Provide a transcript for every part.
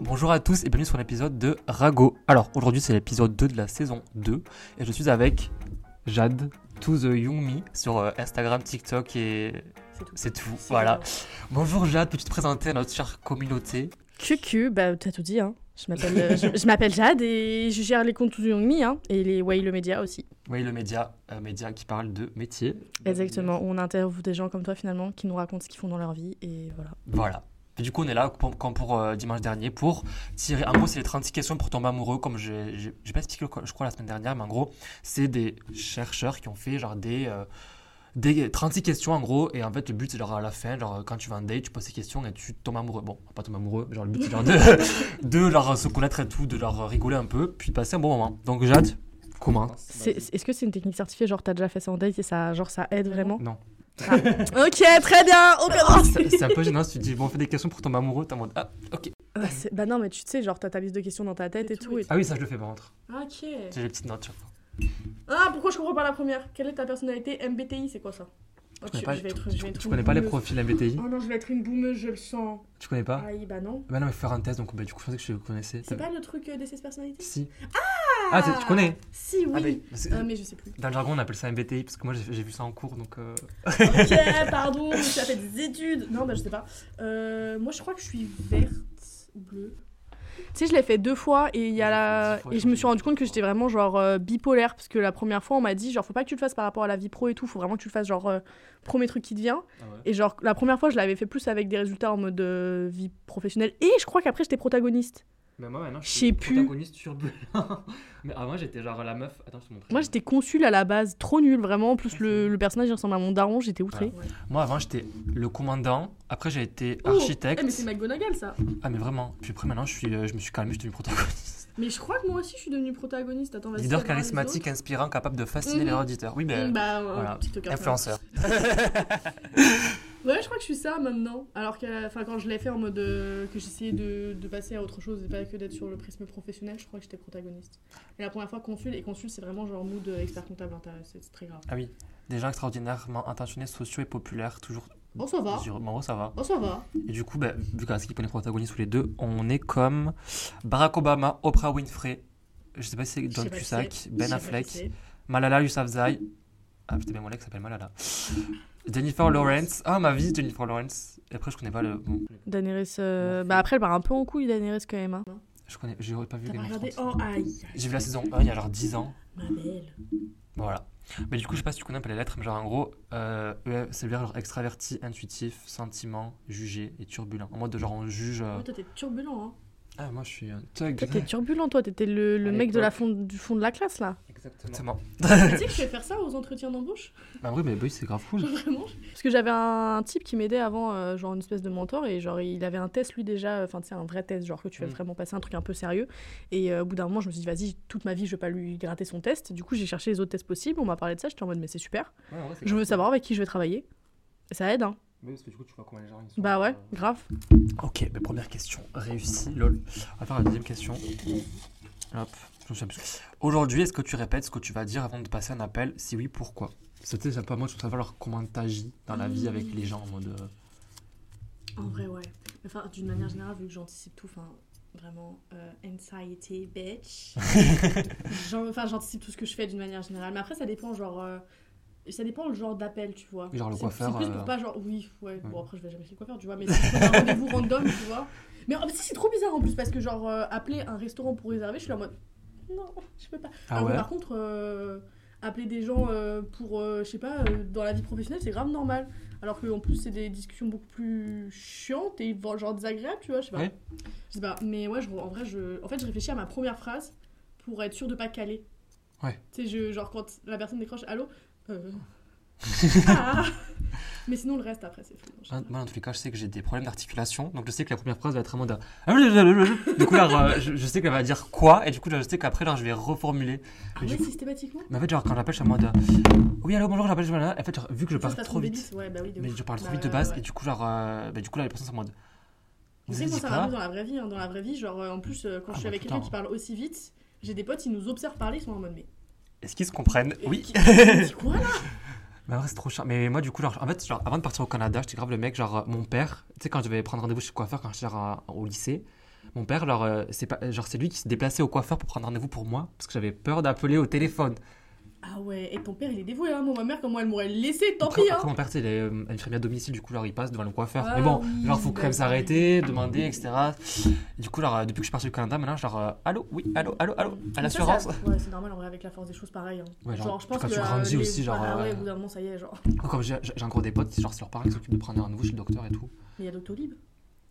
Bonjour à tous et bienvenue sur l'épisode de Rago. Alors aujourd'hui c'est l'épisode 2 de la saison 2 et je suis avec Jade, to the young me sur euh, Instagram, TikTok et C'est tout. Voilà. Bonjour Jade, peux-tu te présenter à notre chère communauté? QQ, bah t'as tout dit, hein. Je m'appelle, euh, je, je m'appelle Jade et je gère les comptes To Young Me, hein, et les Way le Média aussi. Oui, le média, euh, média qui parle de métier. Exactement, où on interviewe des gens comme toi finalement qui nous racontent ce qu'ils font dans leur vie et voilà. Voilà. Et du coup, on est là pour- comme pour euh, dimanche dernier pour tirer. En gros, c'est les 36 questions pour tomber amoureux, comme j'ai pas expliqué, je crois, la semaine dernière, mais en gros, c'est des chercheurs qui ont fait genre des. euh, des 36 questions en gros, et en fait, le but c'est genre à la fin, genre quand tu vas en date, tu poses ces questions et tu tombes amoureux. Bon, pas tomber amoureux, genre le but c'est genre de, de genre se connaître et tout, de leur rigoler un peu, puis de passer un bon moment. Donc, Jade, comment? Est-ce que c'est une technique certifiée, genre t'as déjà fait ça en date et ça, genre, ça aide vraiment? Non. Ok, très bien, Ah, souci. c'est un peu gênant si tu dis, bon, on fait des questions pour tomber amoureux, t'es en mode, ah, ok. Ah, Bah non, mais tu sais, genre t'as ta liste de questions dans ta tête et tout. et- Ah oui, ça je le fais par contre. Ok. J'ai les petites notes chaque fois. Ah, pourquoi je comprends pas la première? Quelle est ta personnalité MBTI, c'est quoi ça? Oh, connais tu- pas- je vais être, tu- Tu connais pas les profils MBTI Oh non, je vais être une boumeuse, je le sens. Tu connais pas? Aïe, bah non. Bah non, mais faut faire un test, donc bah, du coup, je pensais que je le connaissais. C'est pas le truc euh, DCS personnalité? Si. Ah, tu- tu connais? Si, oui. Ah, mais Euh, mais je sais plus. Dans le jargon, on appelle ça MBTI, parce que moi, j'ai j'ai vu ça en cours, donc... euh, ok, pardon, tu as fait des études. Non, bah je sais pas. Euh, moi, je crois que je suis verte ou bleue. Tu sais, je l'ai fait deux fois et il y a la... Et je me suis rendu compte que j'étais vraiment genre euh, bipolaire parce que la première fois on m'a dit genre faut pas que tu le fasses par rapport à la vie pro et tout, faut vraiment que tu le fasses genre euh, premier truc qui te vient. Et genre la première fois je l'avais fait plus avec des résultats en mode euh, vie professionnelle et je crois qu'après j'étais protagoniste. Mais moi, maintenant, Je plus. protagoniste turbulent. mais avant, j'étais genre la meuf... Attends, je te montre. Moi j'étais consul à la base, trop nul vraiment. En plus le, le personnage il ressemble à mon daron, j'étais outrée. Moi, avant, j'étais le commandant. Après, j'ai été Oh, architecte. eh, mais c'est McGonagall ça. Ah, mais vraiment. Puis après, maintenant, je, suis, euh, je me suis calmé, je suis devenu protagoniste. Mais je crois que moi aussi je suis devenue protagoniste. Attends, vas-y. Leader charismatique, inspirant, capable de fasciner Mhm. les auditeurs. Oui. Mm, Bah, voilà. Influenceur. Ouais, je crois que je suis ça maintenant. Alors que enfin, quand je l'ai fait en mode euh, que j'essayais de, de passer à autre chose et pas que d'être sur le prisme professionnel, je crois que j'étais protagoniste. Et la première fois consul, et consul c'est vraiment genre mood euh, expert comptable, hein, c'est très grave. Ah oui. Des gens extraordinairement intentionnés, sociaux et populaires, toujours... Bon, ça va. Sur- Bon, ça va. Oh, ça va. Et du coup, bah, vu ce qui est protagonistes tous les deux, on est comme Barack Obama, Oprah Winfrey, je sais pas si c'est qui Cusack. Ben Affleck. Malala Yousafzai. Ah putain, ben mon ex s'appelle Malala. Jennifer Lawrence. Ah, ma vie, Jennifer Lawrence. Et après, je connais pas le. bon, Daenerys, euh, bah après elle part un peu en couille Daenerys quand même. Hein. je connais, j'ai pas vu regardé. Oh aïe. J'ai vu la saison 1 il y a genre 10 ans. Ma belle. Voilà. Mais du coup, je sais pas si tu connais un peu les lettres, mais genre en gros, euh, c'est bien genre extraverti, intuitif, sentiment, jugé et turbulent. En mode de genre on juge. euh, Ouais, toi t'es turbulent hein. Ah, moi je suis un thug. T'es turbulent toi, t'étais le, le mec de la fond, du fond de la classe là. Exactement. tu sais que je vais faire ça aux entretiens d'embauche? Bah oui, mais bah c'est grave cool. Vraiment Parce que j'avais un, type qui m'aidait avant, euh, genre une espèce de mentor, et genre il avait un test lui déjà, enfin tu sais, un vrai test, genre que tu fais Mm. vraiment passer un truc un peu sérieux. Et euh, au bout d'un moment, je me suis dit, vas-y, toute ma vie, je vais pas lui gratter son test. Du coup, j'ai cherché les autres tests possibles, on m'a parlé de ça, j'étais en mode, mais c'est super. Je veux savoir avec qui je vais travailler. Et ça aide, hein. Oui, parce que du coup, tu vois comment les gens ils sont. Bah ouais, euh, grave. Ok, mais première question réussie, lol. On va faire la deuxième question. Hop, je me souviens plus. Aujourd'hui, est-ce que tu répètes ce que tu vas dire avant de passer un appel? Si oui, pourquoi? C'était ça pas moi, je veux savoir comment t'agis dans la vie avec les gens en mode. euh, En vrai, ouais. Enfin, d'une manière générale, vu que j'anticipe tout, enfin, vraiment, euh, anxiety, bitch. Enfin, j'anticipe tout ce que je fais d'une manière générale. Mais après, ça dépend, genre. euh, ça dépend le genre d'appel, tu vois. Genre le coiffeur, C'est plus euh, pour pas, genre, oui, ouais. Bon, après, je vais jamais chez le coiffeur, tu vois. Mais c'est un rendez-vous random, tu vois. Mais en- si, c'est trop bizarre en plus, parce que, genre, euh, appeler un restaurant pour réserver, je suis là en mode. Non, je peux pas. Ah Alors ouais par contre, euh, appeler des gens euh, pour, euh, je sais pas, euh, dans la vie professionnelle, c'est grave normal. Alors que en plus, c'est des discussions beaucoup plus chiantes et genre désagréables, tu vois, je sais pas. Ouais. Je sais pas, mais ouais, je, en vrai, je, en fait, je réfléchis à ma première phrase pour être sûr de pas caler. Ouais. Tu sais, genre quand la personne décroche, allô Euh, ah Mais sinon, le reste après, c'est fou. Moi, dans tous les cas, je sais que j'ai des problèmes d'articulation, donc je sais que la première phrase va être vraiment de. Du coup, là, euh, je, je sais qu'elle va dire quoi, et du coup, là, je sais qu'après, là, je vais reformuler. Ah ouais, coup- systématiquement? Mais en fait, genre, quand j'appelle, je suis en mode. euh, Oui, allô, bonjour, j'appelle, je En fait, genre, vu que je parle trop vite, Ouais, bah oui, mais je parle trop Bah vite de base, ouais. et du coup, genre, euh, bah, du coup, là, les personnes sont en mode. Vous sais, avez moi, ça m'arrive dans la vraie vie. hein, dans la vraie vie, genre, en plus, quand Ah, je suis bah, avec quelqu'un qui parle aussi vite, j'ai des potes, ils nous observent parler, ils sont en mode, mais. Est-ce qu'ils se comprennent Oui. Qui- quoi là c'est trop chiant. Mais moi, du coup, genre, en fait, genre, avant de partir au Canada, j'étais grave le mec, genre, mon père, tu sais, quand je devais prendre rendez-vous chez le coiffeur, quand j'étais au lycée, Mon père, genre, euh, c'est pas, genre, c'est lui qui se déplaçait au coiffeur pour prendre rendez-vous pour moi, parce que j'avais peur d'appeler au téléphone. Ah ouais, et ton père il est dévoué, hein. Moi, ma mère, comment elle m'aurait laissé, tant pis, hein. après, mon père, il est euh, infirmier à domicile, du coup, genre, il passe devant le coiffeur. Ah Mais bon, oui, genre, faut quand même s'arrêter, demander, etc. Et du coup, genre, euh, depuis que je suis parti au Canada, maintenant, genre, euh, allô, oui, allô, allô, allô, à ça, l'assurance. ça- Ouais, c'est normal en vrai avec la force des choses pareil. Hein. Ouais, genre, je pense quand que tu euh, grandis les- aussi, genre, Ah ouais, euh, au bout d'un moment, ça y est, genre. Comme j'ai j'ai encore des potes, genre, c'est leurs parents qui s'occupent de prendre rendez-vous chez le docteur et tout. Mais il y a Doctolib?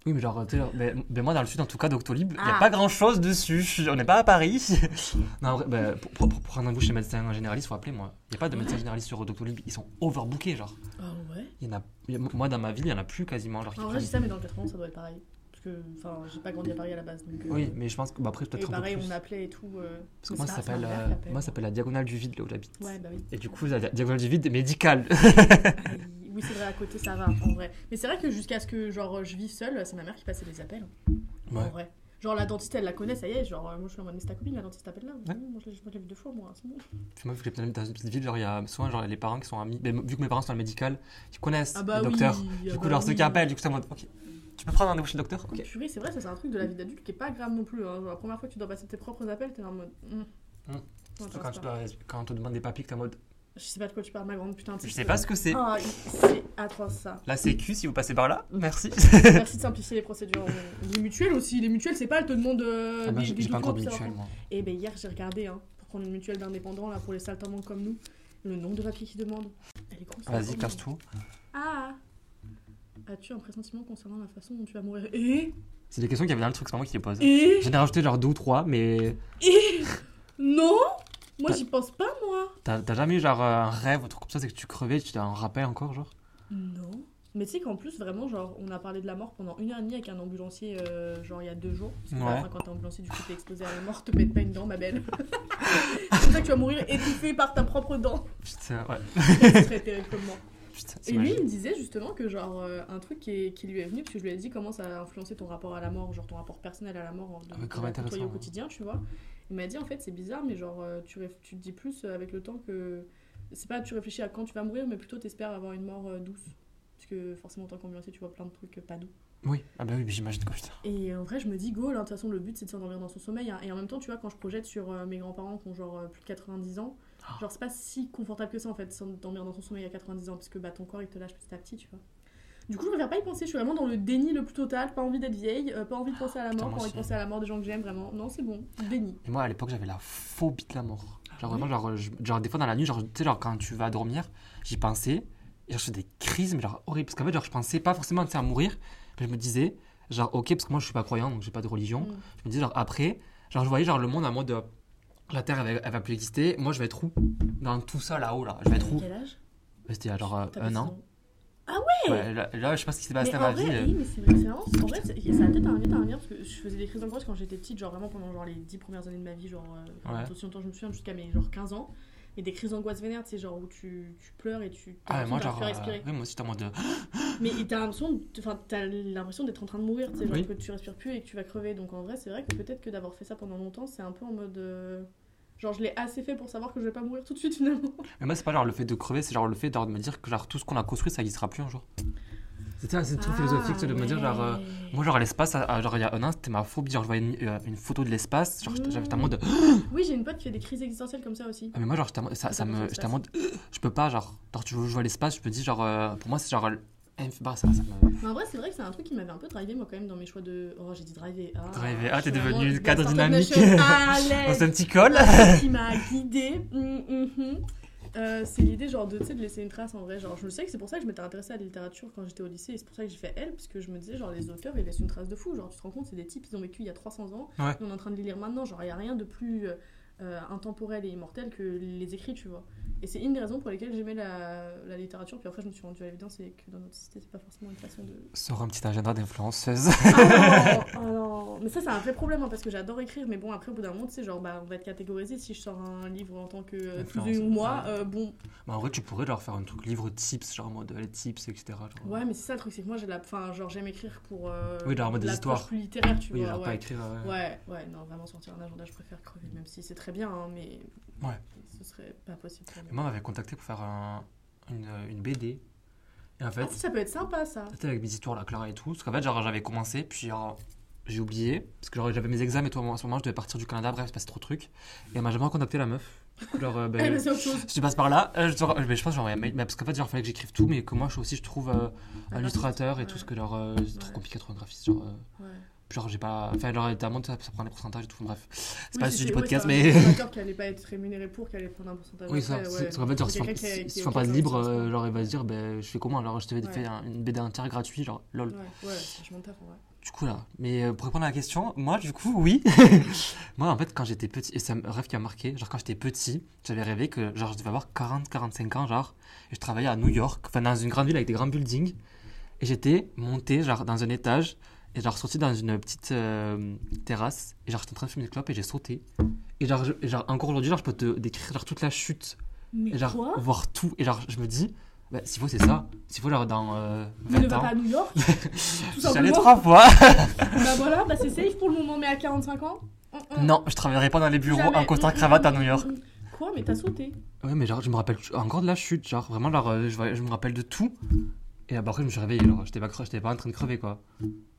Oui, mais genre, tu sais, ben, ben moi dans le sud, en tout cas, Doctolib, il n'y a Ah. pas grand chose dessus. On n'est pas à Paris. non, en vrai, ben, pour, pour, pour prendre un goût chez médecin généraliste, faut appeler moi. Il n'y a pas de médecin généraliste sur Doctolib, ils sont overbookés, genre. Ah ouais Il y en a, il y a- moi, dans ma ville, il n'y en a plus quasiment. Genre, qui En vrai, je dis prennent- ça, mais dans le 80, ça doit être pareil. Parce que, enfin, j'ai pas grandi à Paris à la base. Donc, euh, Oui, mais je pense que, bah, après, Et peut-être un peu pareil, plus. on appelait et tout. euh, Parce que mais moi, c'est ça pas- c'est s'appelle euh, qui appelle. moi, ça s'appelle la diagonale du vide, là où j'habite. Ouais, bah oui. Et du coup, la diagonale du vide médicale. Ah, oui, c'est vrai, à côté, ça va, en vrai. Mais c'est vrai que jusqu'à ce que genre, je vive seule, c'est ma mère qui passait les appels. En Ouais. vrai. Genre, la dentiste, elle la connaît, ça y est. Genre, euh, moi, je suis en mode, mais c'est ta copine, la dentiste t'appelle là. Ouais. Moi, je l'ai vu deux fois, moi. c'est bon. Moi, vu que dans une petite ville, genre, il y a souvent genre, les parents qui sont amis. Mais vu que mes parents sont dans le médical, ils connaissent Ah bah le oui. docteur. ah Du coup, bah ceux oui. qui appellent, du coup, c'est en mode, ok, tu peux prendre un rendez-vous chez le docteur Ok. Purée, c'est vrai, ça c'est un truc de la vie d'adulte qui est pas grave non plus. hein. Genre, la première fois que tu dois passer tes propres appels, t'es en mode. ça Surtout quand, tu pas. dois- quand on te demande des papiers, t'es en mode, Je sais pas de quoi tu parles, ma grande putain. je sais pas ce que c'est. Ah, c'est atroce ça. La sécu, si vous passez par là, merci. Merci de simplifier les procédures. Les mutuelles aussi. Les mutuelles, c'est pas, elles te demandent euh, Ah bah, des, pas encore mutuelle, moi. Et ben hier, j'ai regardé hein, pour prendre une mutuelle d'indépendants là pour les saltimbanques comme nous. Le nombre de papiers qu'ils demandent. Elle est grosse. Vas-y, est casse tout. Ah As-tu un pressentiment concernant la façon dont tu vas mourir Et C'est des questions qu'il y avait dans le truc, c'est pas moi qui les pose. Et J'en ai rajouté genre deux ou trois, mais Et Non Moi, j'y pense pas, moi. t'as jamais eu genre un rêve, un truc comme ça, c'est que tu crevais, tu t'as un rappel encore, genre? Non. Mais tu sais qu'en plus, vraiment, genre, on a parlé de la mort pendant une heure et demie avec un ambulancier, euh, genre, il y a deux jours. Parce que Ouais. fin, quand t'es ambulancier, du coup, t'es exposé à la mort, te pète pas une dent, ma belle. c'est comme ça que tu vas mourir étouffé par ta propre dent. Putain, ouais. Ce serait terrible comme mort. Putain, Et lui, il me disait justement que, genre, euh, un truc qui, est- qui lui est venu, parce que je lui ai dit comment ça a influencé ton rapport à la mort, genre ton rapport personnel à la mort, de, Ah de au quotidien, tu vois. Il m'a dit, en fait, c'est bizarre, mais genre, euh, tu, tu te dis plus euh, avec le temps que. C'est pas tu réfléchis à quand tu vas mourir, mais plutôt t'espères avoir une mort euh, douce. Parce que forcément, en tant qu'ambulancier, tu vois plein de trucs pas doux. Oui, ah bah oui, mais j'imagine quoi, putain. Et en vrai, je me dis, go, là, de toute façon, le but c'est de s'endormir dans son sommeil. hein. Et en même temps, tu vois, quand je projette sur euh, mes grands-parents qui ont genre euh, plus de 90 ans, Ah. genre c'est pas si confortable que ça en fait, s'endormir dans son sommeil à 90 ans, parce que bah, ton corps il te lâche petit à petit, tu vois. Du coup, je préfère pas y penser, je suis vraiment dans le déni le plus total, pas envie d'être vieille, euh, pas envie de penser à la mort, pas envie de penser à la mort des gens que j'aime, vraiment. Non, c'est bon, déni. Et moi, à l'époque, j'avais la phobie de la mort. Genre, vraiment, genre, je- genre, des fois dans la nuit, genre, tu sais, genre, quand tu vas dormir, j'y pensais, et genre, je faisais des crises, mais genre, horribles. Parce qu'en fait, genre, je pensais pas forcément tu sais, à mourir, mais je me disais, genre, ok, parce que moi, je suis pas croyant, donc j'ai pas de religion. Mm. Je me disais, genre, après, genre, je voyais, genre, le monde en mode, euh, la Terre, elle, va- elle va plus exister, moi, je vais être où? Dans tout ça là-haut, là. Je vais être où? Quel âge? C'était genre euh, un six an. Ah ouais? Ouais, là, là, je sais pas ce qui s'est passé en ma vie. vrai, euh. oui, mais c'est vrai, c'est marrant. En vrai, ça a peut-être un lien, un lien, parce que je faisais des crises d'angoisse quand j'étais petite, genre vraiment pendant genre les 10 premières années de ma vie, genre euh, Ouais. aussi longtemps je me souviens, jusqu'à mes genre 15 ans. Et des crises d'angoisse vénères, tu sais, genre où tu, tu pleures et tu. t'as Ah, moi, genre, à euh, respirer. oui, moi aussi, en mode. euh, Mais t'as l'impression, de- enfin, t'as l'impression d'être en train de mourir, tu sais, genre Oui. que tu respires plus et que tu vas crever. Donc en vrai, c'est vrai que peut-être que d'avoir fait ça pendant longtemps, c'est un peu en mode. euh, Genre, je l'ai assez fait pour savoir que je vais pas mourir tout de suite finalement. Mais moi, c'est pas genre le fait de crever, c'est genre le fait genre, de me dire que genre, tout ce qu'on a construit, ça n'existera plus un jour. C'était c'est trop philosophique, c'est de me dire, genre. euh, Moi, genre, l'espace, genre, il y a un an, c'était ma phobie. Genre, je voyais une, euh, une photo de l'espace, genre, j'étais j'étais en mode. Oui, j'ai une pote qui fait des crises existentielles comme ça aussi. Ah, mais moi, genre, j'étais en mode- ça, C'est ça pas me, pour j'étais en l'espace. mode. Je peux pas, genre. Genre, tu veux jouer à l'espace, je me dis, genre. euh, pour moi, c'est genre. Inf- Bah, ça, ça me. Mais en vrai, c'est vrai que c'est un truc qui m'avait un peu drivé, moi, quand même, dans mes choix de. Oh, j'ai dit driver. Ah, Driver. Ah, t'es vraiment cadre dynamique. Allez c'est un petit col. Qui m'a guidée. Hum, hum, hum. Euh, c'est l'idée genre de, de laisser une trace en vrai genre je me sais que c'est pour ça que je m'étais intéressée à la littérature quand j'étais au lycée et c'est pour ça que j'ai fait elle parce que je me disais genre les auteurs ils laissent une trace de fou genre tu te rends compte c'est des types ils ont vécu il y a 300 ans Ouais. et on est en train de les lire maintenant genre il y a rien de plus euh, euh, intemporel et immortel que les écrits tu vois et c'est une des raisons pour lesquelles j'aimais la, la littérature puis après je me suis rendue à l'évidence c'est que dans notre société c'est pas forcément une façon de Sors un petit agenda d'influenceuse. ah non, ah non. Mais ça, c'est un vrai problème hein, parce que j'adore écrire. Mais bon, après, au bout d'un moment, tu sais, genre, bah, on va être catégorisé. Si je sors un livre en tant que euh, ou moi, euh, bon. bah, en vrai, tu pourrais leur faire un truc livre tips, genre en mode les tips, etc. genre. Ouais, mais c'est ça le truc, c'est que moi, j'ai la. Enfin, genre, j'aime écrire pour. euh, Oui, genre en mode des histoires. plus littéraire, tu Oui, vois. genre ouais. pas écrire. euh, Ouais, ouais, non, vraiment sortir un agenda, je préfère crever, même si c'est très bien, hein, mais. Ouais. Ce serait pas possible pour Et moi. on m'avait contacté pour faire un- une, une BD. Et en fait, Ah, si, ça peut être sympa, ça. c'était avec mes histoires, la Clara et tout. Parce qu'en fait, genre, j'avais commencé, puis genre, j'ai oublié, parce que j'avais mes examens et tout, à ce moment, je devais partir du Canada, bref, c'est trop de truc. Et elle m'a jamais contacté la meuf. Genre, euh, ben, c'est autre chose. Je passe par là, euh, je, je, ben, je pense genre, mais, parce qu'en fait, genre, fallait que j'écrive tout, mais que moi, je aussi, je trouve euh, un illustrateur et tout, ce que genre, c'est trop compliqué à trouver un graphiste. Genre, ouais. Genre j'ai pas. Enfin, genre, évidemment, ça, ça prend des pourcentages et tout, bref. C'est pas le sujet du podcast, mais. C'est qui allait pas être rémunéré pour, qui allait prendre un pourcentage. Oui, ça. C'est qu'en fait, genre, si tu pas libre, genre, il va se dire, ben, je fais comment? Alors, je te fais une BD entière gratuite, genre, lol. Ouais, ouais, c'est vachement taf en vrai. Du coup, là, mais euh, pour répondre à la question, moi, du coup, oui. moi, en fait, quand j'étais petit, et c'est un rêve qui a marqué, genre quand j'étais petit, j'avais rêvé que genre, je devais avoir 40-45 ans, genre, et je travaillais à New York, enfin, dans une grande ville avec des grands buildings, et j'étais monté, genre, dans un étage, et genre, sorti dans une petite euh, terrasse, et genre, j'étais en train de fumer des clopes, et j'ai sauté. Et genre, genre encore aujourd'hui, genre, je peux te décrire, genre, toute la chute. Mais et genre, quoi? voir tout, et genre, je me dis, bah, s'il faut, c'est ça. S'il faut, genre, dans euh, 20 ne va pas à New York J'allais trois fois. bah voilà, bah c'est safe pour le moment, mais à 45 ans Non, je travaillerai pas dans les bureaux en costard cravate à New York. Quoi Mais t'as sauté Ouais, mais genre, je me rappelle encore de la chute, genre, vraiment, genre, euh, je, je me rappelle de tout. Et après, je me suis réveillé, alors, j'étais pas, pas en train de crever, quoi.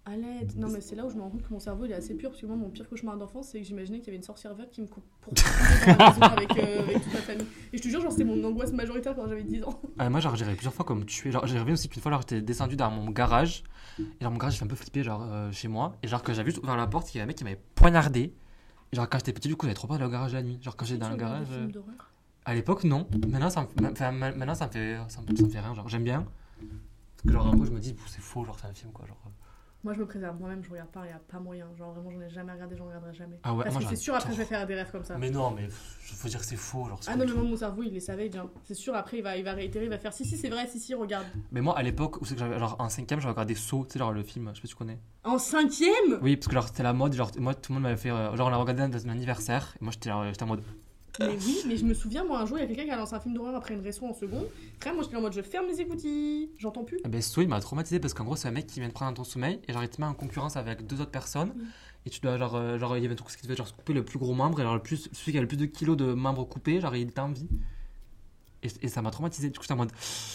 À l'aide. Non, mais c'est là où je me rends compte que mon cerveau il est assez pur. Parce que moi, mon pire cauchemar d'enfance, c'est que j'imaginais qu'il y avait une sorcière verte qui me coupe pour avec, euh, avec toute ma famille. Et je te jure, genre, c'était mon angoisse majoritaire quand j'avais 10 ans. Ah, moi, genre, j'ai plusieurs fois comme tuer. Genre, j'ai rêvé aussi qu'une fois, j'étais descendu dans mon garage. Et dans mon garage, j'ai fait un peu flipper, genre, euh, chez moi. Et genre, que j'avais juste ouvert la porte, il y avait un mec qui m'avait poignardé. Et genre, quand j'étais petit, du coup, j'avais trop peur d'aller au garage la nuit. Genre, quand j'étais dans le garage. Euh, à l'époque, non. Maintenant, ça me, enfin, maintenant, ça me fait, ça me, ça me fait rien. Genre, j'aime bien. Parce que, genre, en gros, je me dis, c'est faux, genre, c'est un film, quoi. Genre. Moi, je me préserve moi-même, je regarde pas, il n'y a pas moyen. Genre, vraiment, j'en ai jamais regardé, j'en regarderai jamais. Ah ouais, Parce que c'est sûr, après, je vais faire des rêves comme ça. Mais non, mais faut dire que c'est faux. Genre, ah non, mais moi, mon cerveau, il les savait bien. C'est sûr, après, il va, il va réitérer, il va faire si, si, c'est vrai, si, si, regarde. Mais moi, à l'époque, où c'est que j'avais, genre, en cinquième, j'avais regardé Saut, tu sais, genre le film, je sais pas si tu connais. En cinquième? Oui, parce que genre, c'était la mode, genre, moi, tout le monde m'avait fait. Euh, genre, on l'a regardé dans un anniversaire, et moi, j'étais, j'étais en mode. Mais oui, mais je me souviens, moi, un jour, il y a quelqu'un qui a lancé un film d'horreur après une réaction en seconde. Frère, moi, j'étais en mode, je ferme les écoutilles, j'entends plus. Eh ben, ce il m'a traumatisé parce qu'en gros, c'est un mec qui vient de prendre ton sommeil et genre, il te met en concurrence avec deux autres personnes. Et tu dois, genre, euh, genre, il y avait un truc qui devait genre, couper le plus gros membre et alors, le plus, celui qui a le plus de kilos de membres coupés, genre, il était vie. Et, ça m'a traumatisé. Du coup, en mode.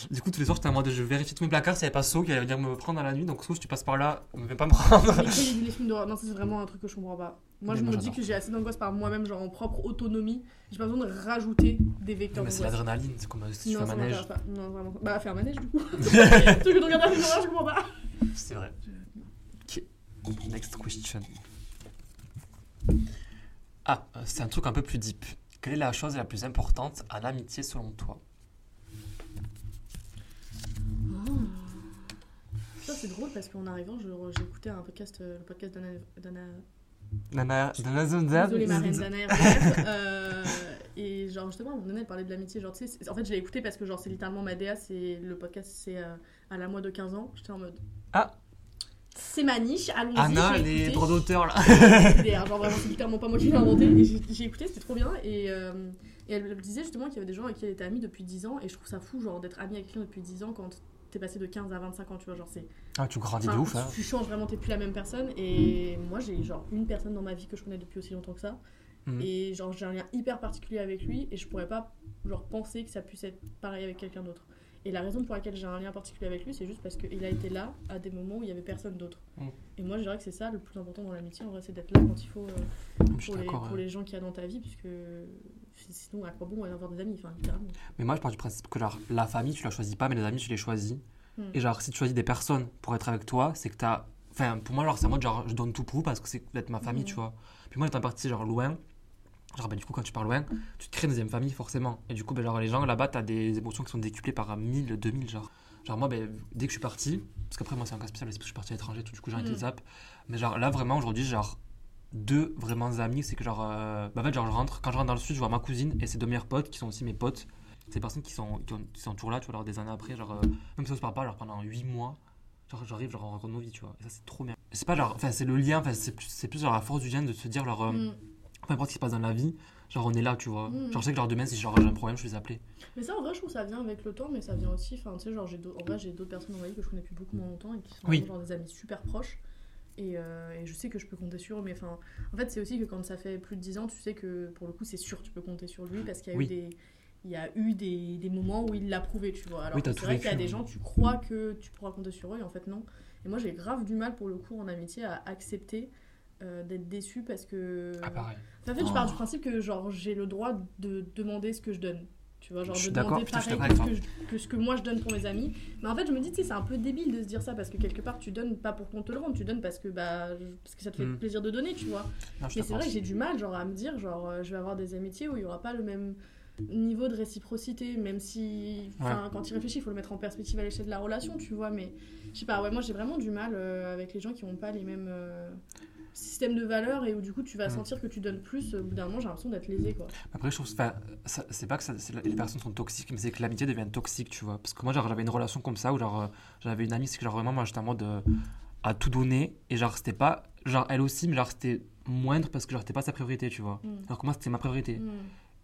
Du coup, tous les soirs, j'étais en mode. Je vérifie tous mes placards s'il n'y avait pas saut qui allait venir me prendre dans la nuit. Donc, si tu passes par là, on ne vient pas me prendre. Mais les films d'horreur Non, c'est vraiment un truc que je comprends pas. Moi, je me dis que j'ai assez d'angoisse par moi-même, genre en propre autonomie. J'ai pas besoin de rajouter des vecteurs. Mais c'est l'adrénaline, c'est comme si tu fais un manège. Pas. Non, vraiment. Bah, faire un manège, du coup. tu que tu regardes un film d'horreur, je comprends pas. C'est vrai. Ok. Next question. Ah, euh, c'est un truc un peu plus deep. Quelle est la chose la plus importante en amitié selon toi? Oh. Ça, c'est drôle parce qu'en arrivant, j'ai écouté un podcast, euh, le podcast d'Anna. Dana, Dana Désolée, ma reine Dana euh, Et genre, justement, on venait de parler de l'amitié. Genre, tu sais, en fait, je l'ai écouté parce que, genre, c'est littéralement ma DA. C'est le podcast, c'est euh, à la moi de 15 ans. J'étais en mode. Ah c'est ma niche, allons-y. Anna, les droits d'auteur là. genre vraiment, c'est littéralement pas moi qui l'ai inventé. Et j'ai écouté, c'était trop bien. Et, euh, et, elle disait justement qu'il y avait des gens avec qui elle était amie depuis 10 ans. Et je trouve ça fou, genre, d'être amie avec quelqu'un depuis 10 ans quand t'es passé de 15 à 25 ans, tu vois. Genre, c'est. Ah, tu grandis de ouf, hein. Tu changes vraiment, t'es plus la même personne. Et moi, j'ai genre une personne dans ma vie que je connais depuis aussi longtemps que ça. Mhm. Et genre, j'ai un lien hyper particulier avec lui. Et je pourrais pas, genre, penser que ça puisse être pareil avec quelqu'un d'autre. Et la raison pour laquelle j'ai un lien particulier avec lui, c'est juste parce qu'il a été là à des moments où il y avait personne d'autre. Mm. Et moi, je dirais que c'est ça le plus important dans l'amitié, en vrai, c'est d'être là quand il faut euh, pour, les, pour les, gens qu'il y a dans ta vie, puisque sinon, à quoi bon avoir des amis, enfin, littéralement. Mais moi, je pars du principe que genre, la famille, tu la choisis pas, mais les amis, tu les choisis. Mm. Et genre, si tu choisis des personnes pour être avec toi, c'est que tu as. Enfin, pour moi, c'est en mode genre, je donne tout pour vous parce que c'est d'être ma famille, mm. tu vois. Puis moi, étant parti genre loin, Genre, ben, du coup, quand tu pars loin, tu te crées une deuxième famille, forcément. Et du coup, ben, genre, les gens là-bas, t'as des émotions qui sont décuplées par 1000, 2000, genre. Genre, moi, ben, dès que je suis parti, parce qu'après, moi, c'est un cas spécial, parce que je suis parti à l'étranger, tout, du coup, j'ai arrêté mm. zap. Mais genre, là, vraiment, aujourd'hui, genre, deux vraiment amis, c'est que genre, euh, bah, en fait, genre, je rentre, quand je rentre dans le sud, je vois ma cousine et ses deux meilleurs potes qui sont aussi mes potes. Des personnes qui sont, qui, sont toujours là, tu vois, alors des années après, genre, euh, même si on se parle pas, genre, pendant 8 mois, genre, j'arrive, genre, on rencontre nos vies, tu vois. Et ça, c'est trop bien. C'est pas genre, enfin, c'est le lien, enfin, c'est plus, plus genre la force du lien de se dire, leur, euh, mm. Peu importe ce qui se passe dans la vie, Genre, on est là, tu vois. Mm. Genre, je sais que genre, demain, si genre, j'ai un problème, je vais les appeler. Mais ça, en vrai, je trouve que ça vient avec le temps, mais ça vient aussi. Enfin, tu sais, genre, j'ai en vrai, j'ai d'autres personnes que je connais depuis beaucoup moins longtemps et qui sont genre des amis super proches. Et, euh, et, je sais que je peux compter sur eux. Mais enfin, en fait, c'est aussi que quand ça fait plus de 10 ans, tu sais que pour le coup, c'est sûr, tu peux compter sur lui parce qu'il y a eu des. Il y a eu des, des moments où il l'a prouvé, tu vois. Alors, c'est vrai qu'il y a des gens, tu crois que tu pourras compter sur eux, et en fait, non. Et moi, j'ai grave du mal, pour le coup, en amitié, à accepter euh, d'être déçu parce que. Ah, pareil. en fait, je Oh. pars du principe que genre j'ai le droit de demander ce que je donne. Tu vois, genre Je de demander putain, pareil que, ce que, je- que ce que moi je donne pour mes amis. Mais en fait, je me dis, tu sais, c'est un peu débile de se dire ça parce que quelque part, tu donnes pas pour qu'on te le rende, tu donnes parce que, bah, parce que ça te fait Mm. plaisir de donner, tu vois. Non, Mais c'est vrai que j'ai du mal genre, à me dire, genre, euh, je vais avoir des amitiés où il y aura pas le même niveau de réciprocité, même si, enfin, quand tu réfléchis, il faut le mettre en perspective à l'échelle de la relation, tu vois. Mais je sais pas, ouais, moi j'ai vraiment du mal euh, avec les gens qui n'ont pas les mêmes euh, systèmes de valeurs et où du coup tu vas Mm. sentir que tu donnes plus. Au bout d'un moment, j'ai l'impression d'être lésé, quoi. Après, je trouve c'est pas que ça- les personnes sont toxiques, mais c'est que l'amitié devient toxique, tu vois. Parce que moi, genre, j'avais une relation comme ça où, genre, euh, j'avais une amie, c'est que, genre, vraiment, moi, j'étais en mode euh, à tout donner. Et, genre, c'était pas. Genre, elle aussi, mais, genre, c'était moindre parce que, genre, c'était pas sa priorité, tu vois. Mm. Alors que moi, c'était ma priorité. Mm.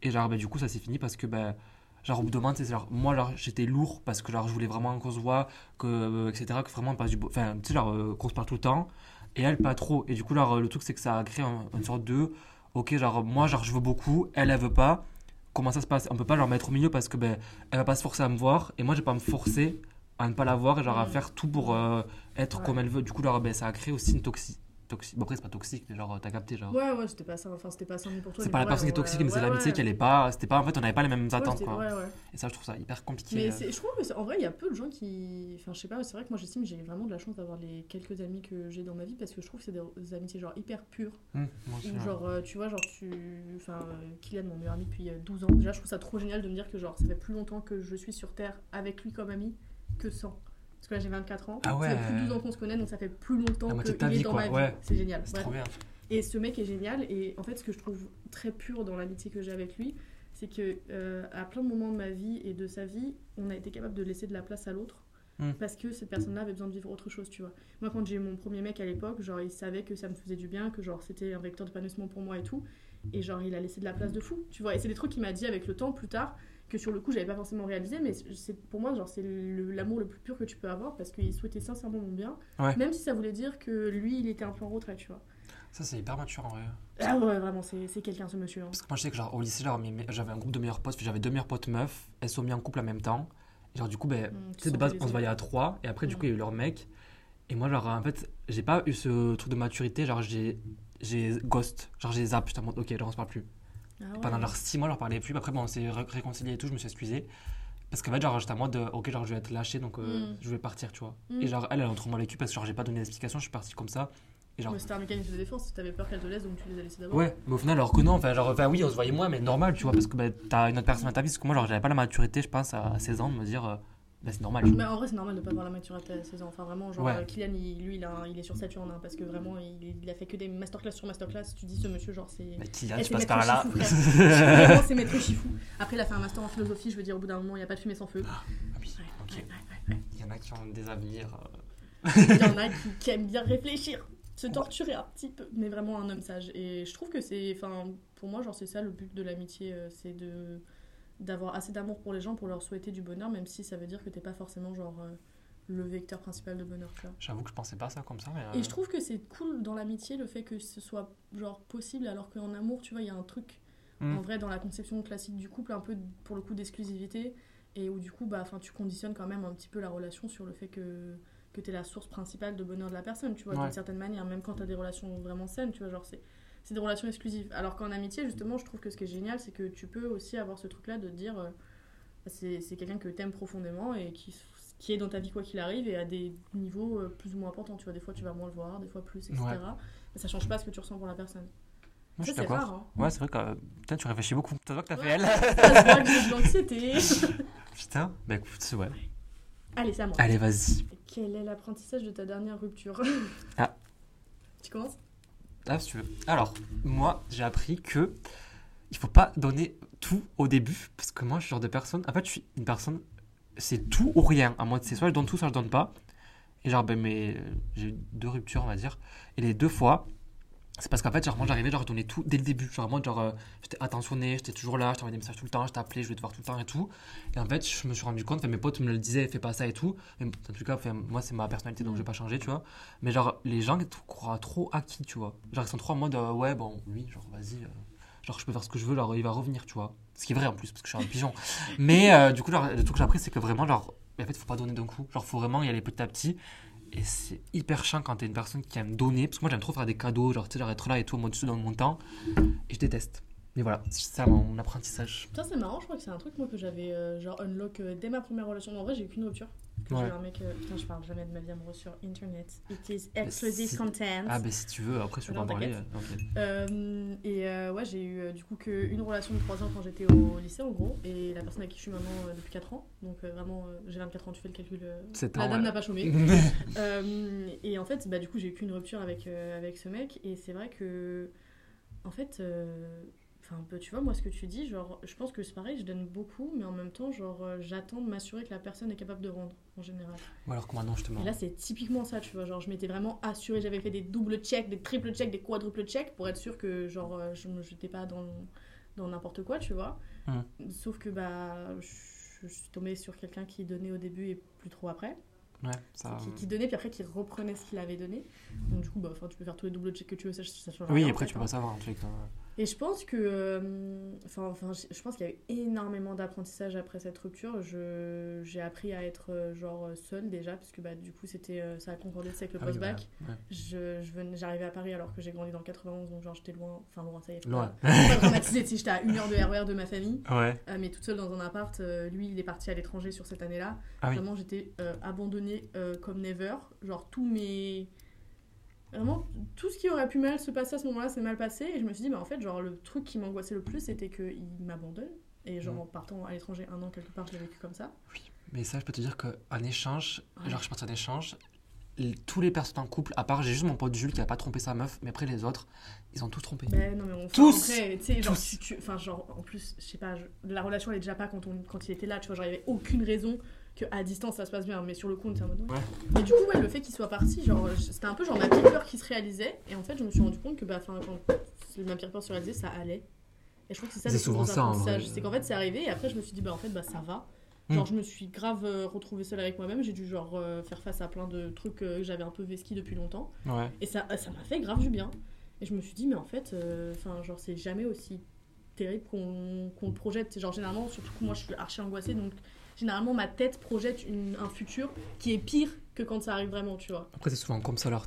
Et, genre, bah, du coup, ça s'est fini parce que, bah, genre, au bout d'un moment, genre, moi, genre, j'étais lourd parce que, genre, je voulais vraiment qu'on se voit, que, euh, etc., que vraiment on passe du. Enfin, tu sais, genre, euh, qu'on se parle tout le temps. Et elle, pas trop. Et du coup, le truc, c'est que ça a créé un- une sorte de. Ok, genre, moi, genre, je veux beaucoup, elle, elle veut pas. Comment ça se passe? On peut pas leur mettre au milieu parce que, ben, elle va pas se forcer à me voir. Et moi, je vais pas me forcer à ne pas la voir et, genre, à Mm. faire tout pour euh, être Ouais. comme elle veut. Du coup, genre, ben, ça a créé aussi une toxi... Bon, après, c'est pas toxique, mais genre, t'as capté, genre. Ouais, ouais, c'était pas ça, enfin, c'était pas ça pour toi. c'est pas la ouais, personne qui est toxique, mais c'est l'amitié qu'elle est pas. C'était pas. En fait, on avait pas les mêmes attentes, quoi. Et ça, je trouve ça hyper compliqué. Mais euh. je trouve que en vrai, il y a peu de gens qui. Enfin, je sais pas, c'est vrai que moi j'estime que j'ai vraiment de la chance d'avoir les quelques amis que j'ai dans ma vie parce que je trouve que c'est des, des amitiés genre hyper pures. Moi aussi, Où ouais. genre, euh, tu vois, genre tu. Enfin, euh, Kylian, mon meilleur ami depuis euh, 12 ans, déjà je trouve ça trop génial de me dire que genre ça fait plus longtemps que je suis sur Terre avec lui comme ami que sans. Parce que là j'ai 24 ans. Ah ouais. Ça fait plus de 12 ans qu'on se connaît donc ça fait plus longtemps moitié de qu'il est dans quoi, ma vie. ouais. C'est génial. C'est trop bien. Et ce mec est génial. Et en fait, ce que je trouve très pur dans l'amitié que j'ai avec lui, c'est que euh, à plein de moments de ma vie et de sa vie, on a été capable de laisser de la place à l'autre. Mm. Parce que cette personne-là avait besoin de vivre autre chose, tu vois. Moi, quand j'ai eu mon premier mec à l'époque, genre, il savait que ça me faisait du bien, que genre, c'était un vecteur d'épanouissement pour moi et tout. Et genre, il a laissé de la place de fou, tu vois. Et c'est des trucs qu'il m'a dit avec le temps, plus tard, que sur le coup, j'avais pas forcément réalisé, mais c'est pour moi, genre, c'est l'amour le plus pur que tu peux avoir parce qu'il souhaitait sincèrement mon bien. Ouais. Même si ça voulait dire que lui, il était un peu en retrait, tu vois. Ça, c'est hyper mature en vrai. Ah ouais, vraiment, c'est c'est quelqu'un ce monsieur. hein. Parce que moi, je sais que genre, au lycée, j'avais un groupe de meilleurs potes, puis j'avais deux meilleurs potes meufs, elles sont mis en couple en même temps. Et genre, du coup, ben, Mm, tu tu sais, de base, on se voyait à trois, et après, du Mm. coup, il y a eu leur mec. Et moi, genre, en fait, j'ai pas eu ce truc de maturité, genre, j'ai j'ai ghost, genre, j'ai zap, j'étais en mode, ok, genre, on se parle plus. Ah ouais. Pendant genre six mois, je leur parlais plus, après, bon, on s'est ré- réconciliés et tout, je me suis excusé. Parce qu'en fait, genre, j'étais en mode, euh, ok, genre, je vais être lâché, donc euh, Mm. je vais partir, tu vois. Mm. Et genre, elle, elle a trop mal vécu parce que genre, j'ai pas donné d'explication, je suis parti comme ça. Et genre, c'était un mécanisme de défense, t'avais peur qu'elle te laisse, donc tu les as laissés d'abord. Ouais, mais au final, alors que non, enfin, genre, enfin, oui, on se voyait moins, mais normal, tu vois, parce que bah, t'as une autre personne à ta vie. Parce que moi, genre, j'avais pas la maturité, je pense, à 16 ans, de me dire, euh, bah, c'est normal. Mais en vrai, c'est normal de pas avoir la maturité à 16 ans. Enfin, vraiment, genre, Ouais. euh, Kylian, il- lui, il, a il est sur Saturne, hein, parce que vraiment, il, il a fait que des masterclass sur masterclass. Tu dis, ce monsieur, genre, c'est. Mais Kylian, Eh, tu c'est passes par là. C'est maître chifou. Après, il a fait un master en philosophie, je veux dire, au bout d'un moment, il n'y a pas de fumée sans feu. Ah oui, Ouais, ok. ouais. Il y en a qui ont des avenirs. euh, Il y en a qui, qui aiment bien réfléchir, se torturer un petit peu, mais vraiment un homme sage. Et je trouve que c'est, enfin, pour moi, genre, c'est ça le but de l'amitié, euh, c'est de d'avoir assez d'amour pour les gens pour leur souhaiter du bonheur, même si ça veut dire que t'es pas forcément genre euh, le vecteur principal de bonheur. J'avoue que je pensais pas ça comme ça, mais. euh, Et je trouve que c'est cool dans l'amitié le fait que ce soit genre possible, alors qu'en amour, tu vois, il y a un truc Mm. en vrai dans la conception classique du couple, un peu pour le coup d'exclusivité, et où du coup, bah, tu conditionnes quand même un petit peu la relation sur le fait que que tu es la source principale de bonheur de la personne, tu vois, Ouais. d'une certaine manière, même quand tu as des relations vraiment saines, tu vois, genre c'est c'est des relations exclusives. Alors qu'en amitié, justement, je trouve que ce qui est génial, c'est que tu peux aussi avoir ce truc-là de dire, euh, c'est c'est quelqu'un que tu aimes profondément et qui, qui est dans ta vie quoi qu'il arrive et à des niveaux euh, plus ou moins importants. Tu vois, des fois tu vas moins le voir, des fois plus, etc. Ouais. Mais ça change pas ce que tu ressens pour la personne. Moi, je Ça, suis d'accord. Hein. Ouais, c'est vrai que euh, putain, tu réfléchis beaucoup. T'as vu que t'as fait Ouais. elle Ça se voit que. Putain, bah écoute, ouais. Allez, c'est à moi. Allez, vas-y. Quel est l'apprentissage de ta dernière rupture? Ah. Tu commences? Ah, si tu veux. Alors, moi, j'ai appris que il faut pas donner tout au début, parce que moi, je suis genre de personne. En fait, je suis une personne, c'est tout ou rien. À moi, c'est soit je donne tout, soit je donne pas. Et genre, ben, mais j'ai eu deux ruptures, on va dire. Et les deux fois, c'est parce qu'en fait, genre, moi, j'arrivais, genre, je donnais tout dès le début. Genre, moi, genre, euh, j'étais attentionné, j'étais toujours là, je t'envoyais des messages tout le temps, je t'appelais, je voulais te voir tout le temps et tout. Et en fait, je me suis rendu compte, mes potes me le disaient, fais pas ça et tout. En tout cas, moi, c'est ma personnalité, donc je vais pas changer, tu vois. Mais genre, les gens croient trop à qui, tu vois. Genre, ils sont trop en mode, euh, ouais, bon, lui, genre, vas-y, euh, genre, je peux faire ce que je veux, genre, il va revenir, tu vois. Ce qui est vrai en plus, parce que je suis un pigeon. Mais euh, du coup, le truc que j'ai appris, c'est que vraiment, genre, en fait, faut pas donner d'un coup. Genre, faut vraiment y aller petit à petit. Et c'est hyper chiant quand t'es une personne qui aime donner. Parce que moi, j'aime trop faire des cadeaux, genre, tu sais, genre être là et tout, mode dessus dans mon temps. Et je déteste. Mais voilà, c'est ça mon apprentissage. Ça, c'est marrant, je crois que c'est un truc, moi, que j'avais euh, genre unlock euh, dès ma première relation. En vrai, j'ai eu qu'une rupture. Ouais. mec. euh, Putain, je parle jamais de ma vie amoureuse sur internet. It is exclusive si- content. Ah, ben si tu veux, après, tu peux en parler. euh, et euh, ouais, j'ai eu euh, du coup qu'une relation de 3 ans quand j'étais au lycée en gros, et la personne avec qui je suis maintenant depuis 4 ans. Donc vraiment, j'ai 24 ans, tu fais le calcul. la ans, dame ouais. n'a pas chômé. Et en fait, bah, du coup, j'ai eu qu'une rupture avec, avec ce mec, et c'est vrai que, en fait, enfin, un peu, tu vois, moi, ce que tu dis, genre, je pense que c'est pareil, je donne beaucoup, mais en même temps, genre, euh, j'attends de m'assurer que la personne est capable de rendre, en général. Ou alors que maintenant, justement. Et là, c'est typiquement ça, tu vois. Genre, je m'étais vraiment assurée, j'avais fait des doubles checks, des triples checks, des quadruples checks pour être sûre que, genre, euh, je me jetais pas dans, dans n'importe quoi, tu vois. Mhm. Sauf que, bah, je, je suis tombée sur quelqu'un qui donnait au début et plus trop après. Ouais, ça. Qui, qui donnait, puis après, qui reprenait ce qu'il avait donné. Donc, du coup, bah, enfin, tu peux faire tous les doubles checks que tu veux, ça, ça change Oui, rien, en après, fait, tu peux hein. pas savoir un truc. hein. Et je pense que. euh, Enfin, enfin, je pense qu'il y a eu énormément d'apprentissage après cette rupture. J'ai appris à être, euh, genre, seule déjà, parce que, bah, du coup, c'était, euh, ça a concordé avec le Ah oui, post-bac. voilà. Ouais. Je, je venais- J'arrivais à Paris alors que j'ai grandi dans le 91, donc genre j'étais loin, enfin loin, ça y est, Loin. pas, pas dramatiser, tu sais, j'étais à une heure de RER de ma famille, Ouais. mais toute seule dans un appart. lui, il est parti à l'étranger sur cette année-là. Ah oui. Vraiment, j'étais abandonnée comme never. Genre, tous mes. Vraiment, tout ce qui aurait pu mal se passer à ce moment-là, c'est mal passé. Et je me suis dit, bah en fait, genre, le truc qui m'angoissait le plus, c'était qu'il m'abandonne. Et genre, Mm. en partant à l'étranger un an quelque part, j'ai vécu comme ça. Mais ça, je peux te dire qu'en échange, Ouais. genre, je suis parti en échange, tous les personnes en couple, à part, j'ai juste mon pote Jules qui a pas trompé sa meuf, mais après les autres, ils ont tous trompé. Ben non, mais on Tous Après, tu sais, genre, Tous tu- tu- enfin, genre, en plus, je sais pas, je- la relation, elle est déjà pas quand, on, quand il était là, tu vois. Genre, il avait aucune raison que à distance ça se passe bien, mais sur le compte, c'est un mode. Ouais. Mais du coup, ouais, le fait qu'il soit parti, genre, c'était un peu genre ma pire peur qui se réalisait. Et en fait, je me suis rendu compte que, bah, enfin, quand ma pire peur se réalisait, ça allait. Et je crois que c'est ça C'est le souvent ça, apprentissage. vrai. C'est qu'en fait, c'est arrivé, et après, je me suis dit, bah, en fait, bah, ça va. Genre, Mm. je me suis grave euh, retrouvée seule avec moi-même. J'ai dû, genre, euh, faire face à plein de trucs euh, que j'avais un peu vesquis depuis longtemps. Ouais. Et ça ça m'a fait grave du bien. Et je me suis dit, mais en fait, euh, genre, c'est jamais aussi terrible qu'on le projette. Genre, généralement, surtout que moi, je suis archi angoissée, donc généralement, ma tête projette un futur qui est pire que quand ça arrive vraiment, tu vois. Après, c'est souvent comme ça, alors.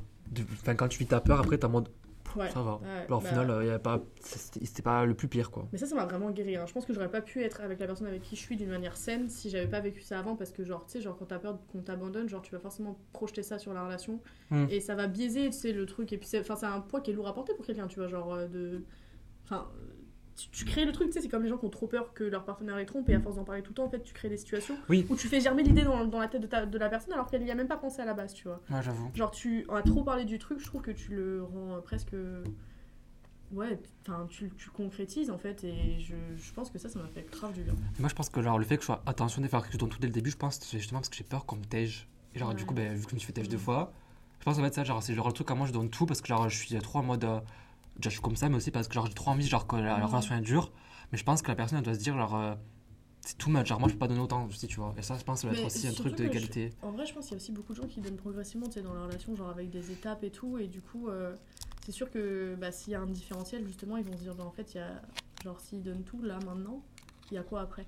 Enfin, quand tu vis ta peur, après, en mode, Ouais. ça va. Ouais, Alors, au bah, final, euh, y a pas... c'était pas le plus pire, quoi. Mais ça, ça m'a vraiment guéri. hein. Je pense que j'aurais pas pu être avec la personne avec qui je suis d'une manière saine si j'avais pas vécu ça avant. Parce que, genre, tu sais, genre, quand t'as peur qu'on t'abandonne, genre, tu vas forcément projeter ça sur la relation. Mm. Et ça va biaiser, tu sais, le truc. Et puis, c'est un poids qui est lourd à porter pour quelqu'un, tu vois. Genre, euh, de. Enfin. Tu, tu crées le truc, tu sais, c'est comme les gens qui ont trop peur que leur partenaire les trompe et à force d'en parler tout le temps, en fait, tu crées des situations Oui. où tu fais germer l'idée dans, dans la tête de, ta- de la personne alors qu'elle y a même pas pensé à la base, tu vois. Ouais, j'avoue. Genre, tu as trop parlé du truc, je trouve que tu le rends presque. Ouais, enfin, tu, tu concrétises en fait, et je, je pense que ça, ça m'a fait grave du bien. Moi, je pense que genre, le fait que je sois attentionné faire quelque chose tout dès le début, je pense que c'est justement parce que j'ai peur qu'on me tège. Et genre, du coup, ben, vu que je me suis fait tège deux fois, je pense va être ça. Genre, c'est genre le truc à moi, je donne tout parce que genre, je suis trop en mode. euh, déjà, je suis comme ça, mais aussi parce que genre, j'ai trop envie genre, que la, la relation est dure. Mais je pense que la personne, elle doit se dire, genre, euh, c'est tout much. Genre, moi, je peux pas donner autant aussi, tu vois. Et ça, je pense que ça va être aussi un truc d'égalité. En vrai, je pense qu'il y a aussi beaucoup de gens qui donnent progressivement, tu sais, dans la relation, genre avec des étapes et tout, et du coup, euh, c'est sûr que bah, s'il y a un différentiel, justement, ils vont se dire, bah, en fait, il y a. Genre, s'ils donnent tout là maintenant, il y a quoi après?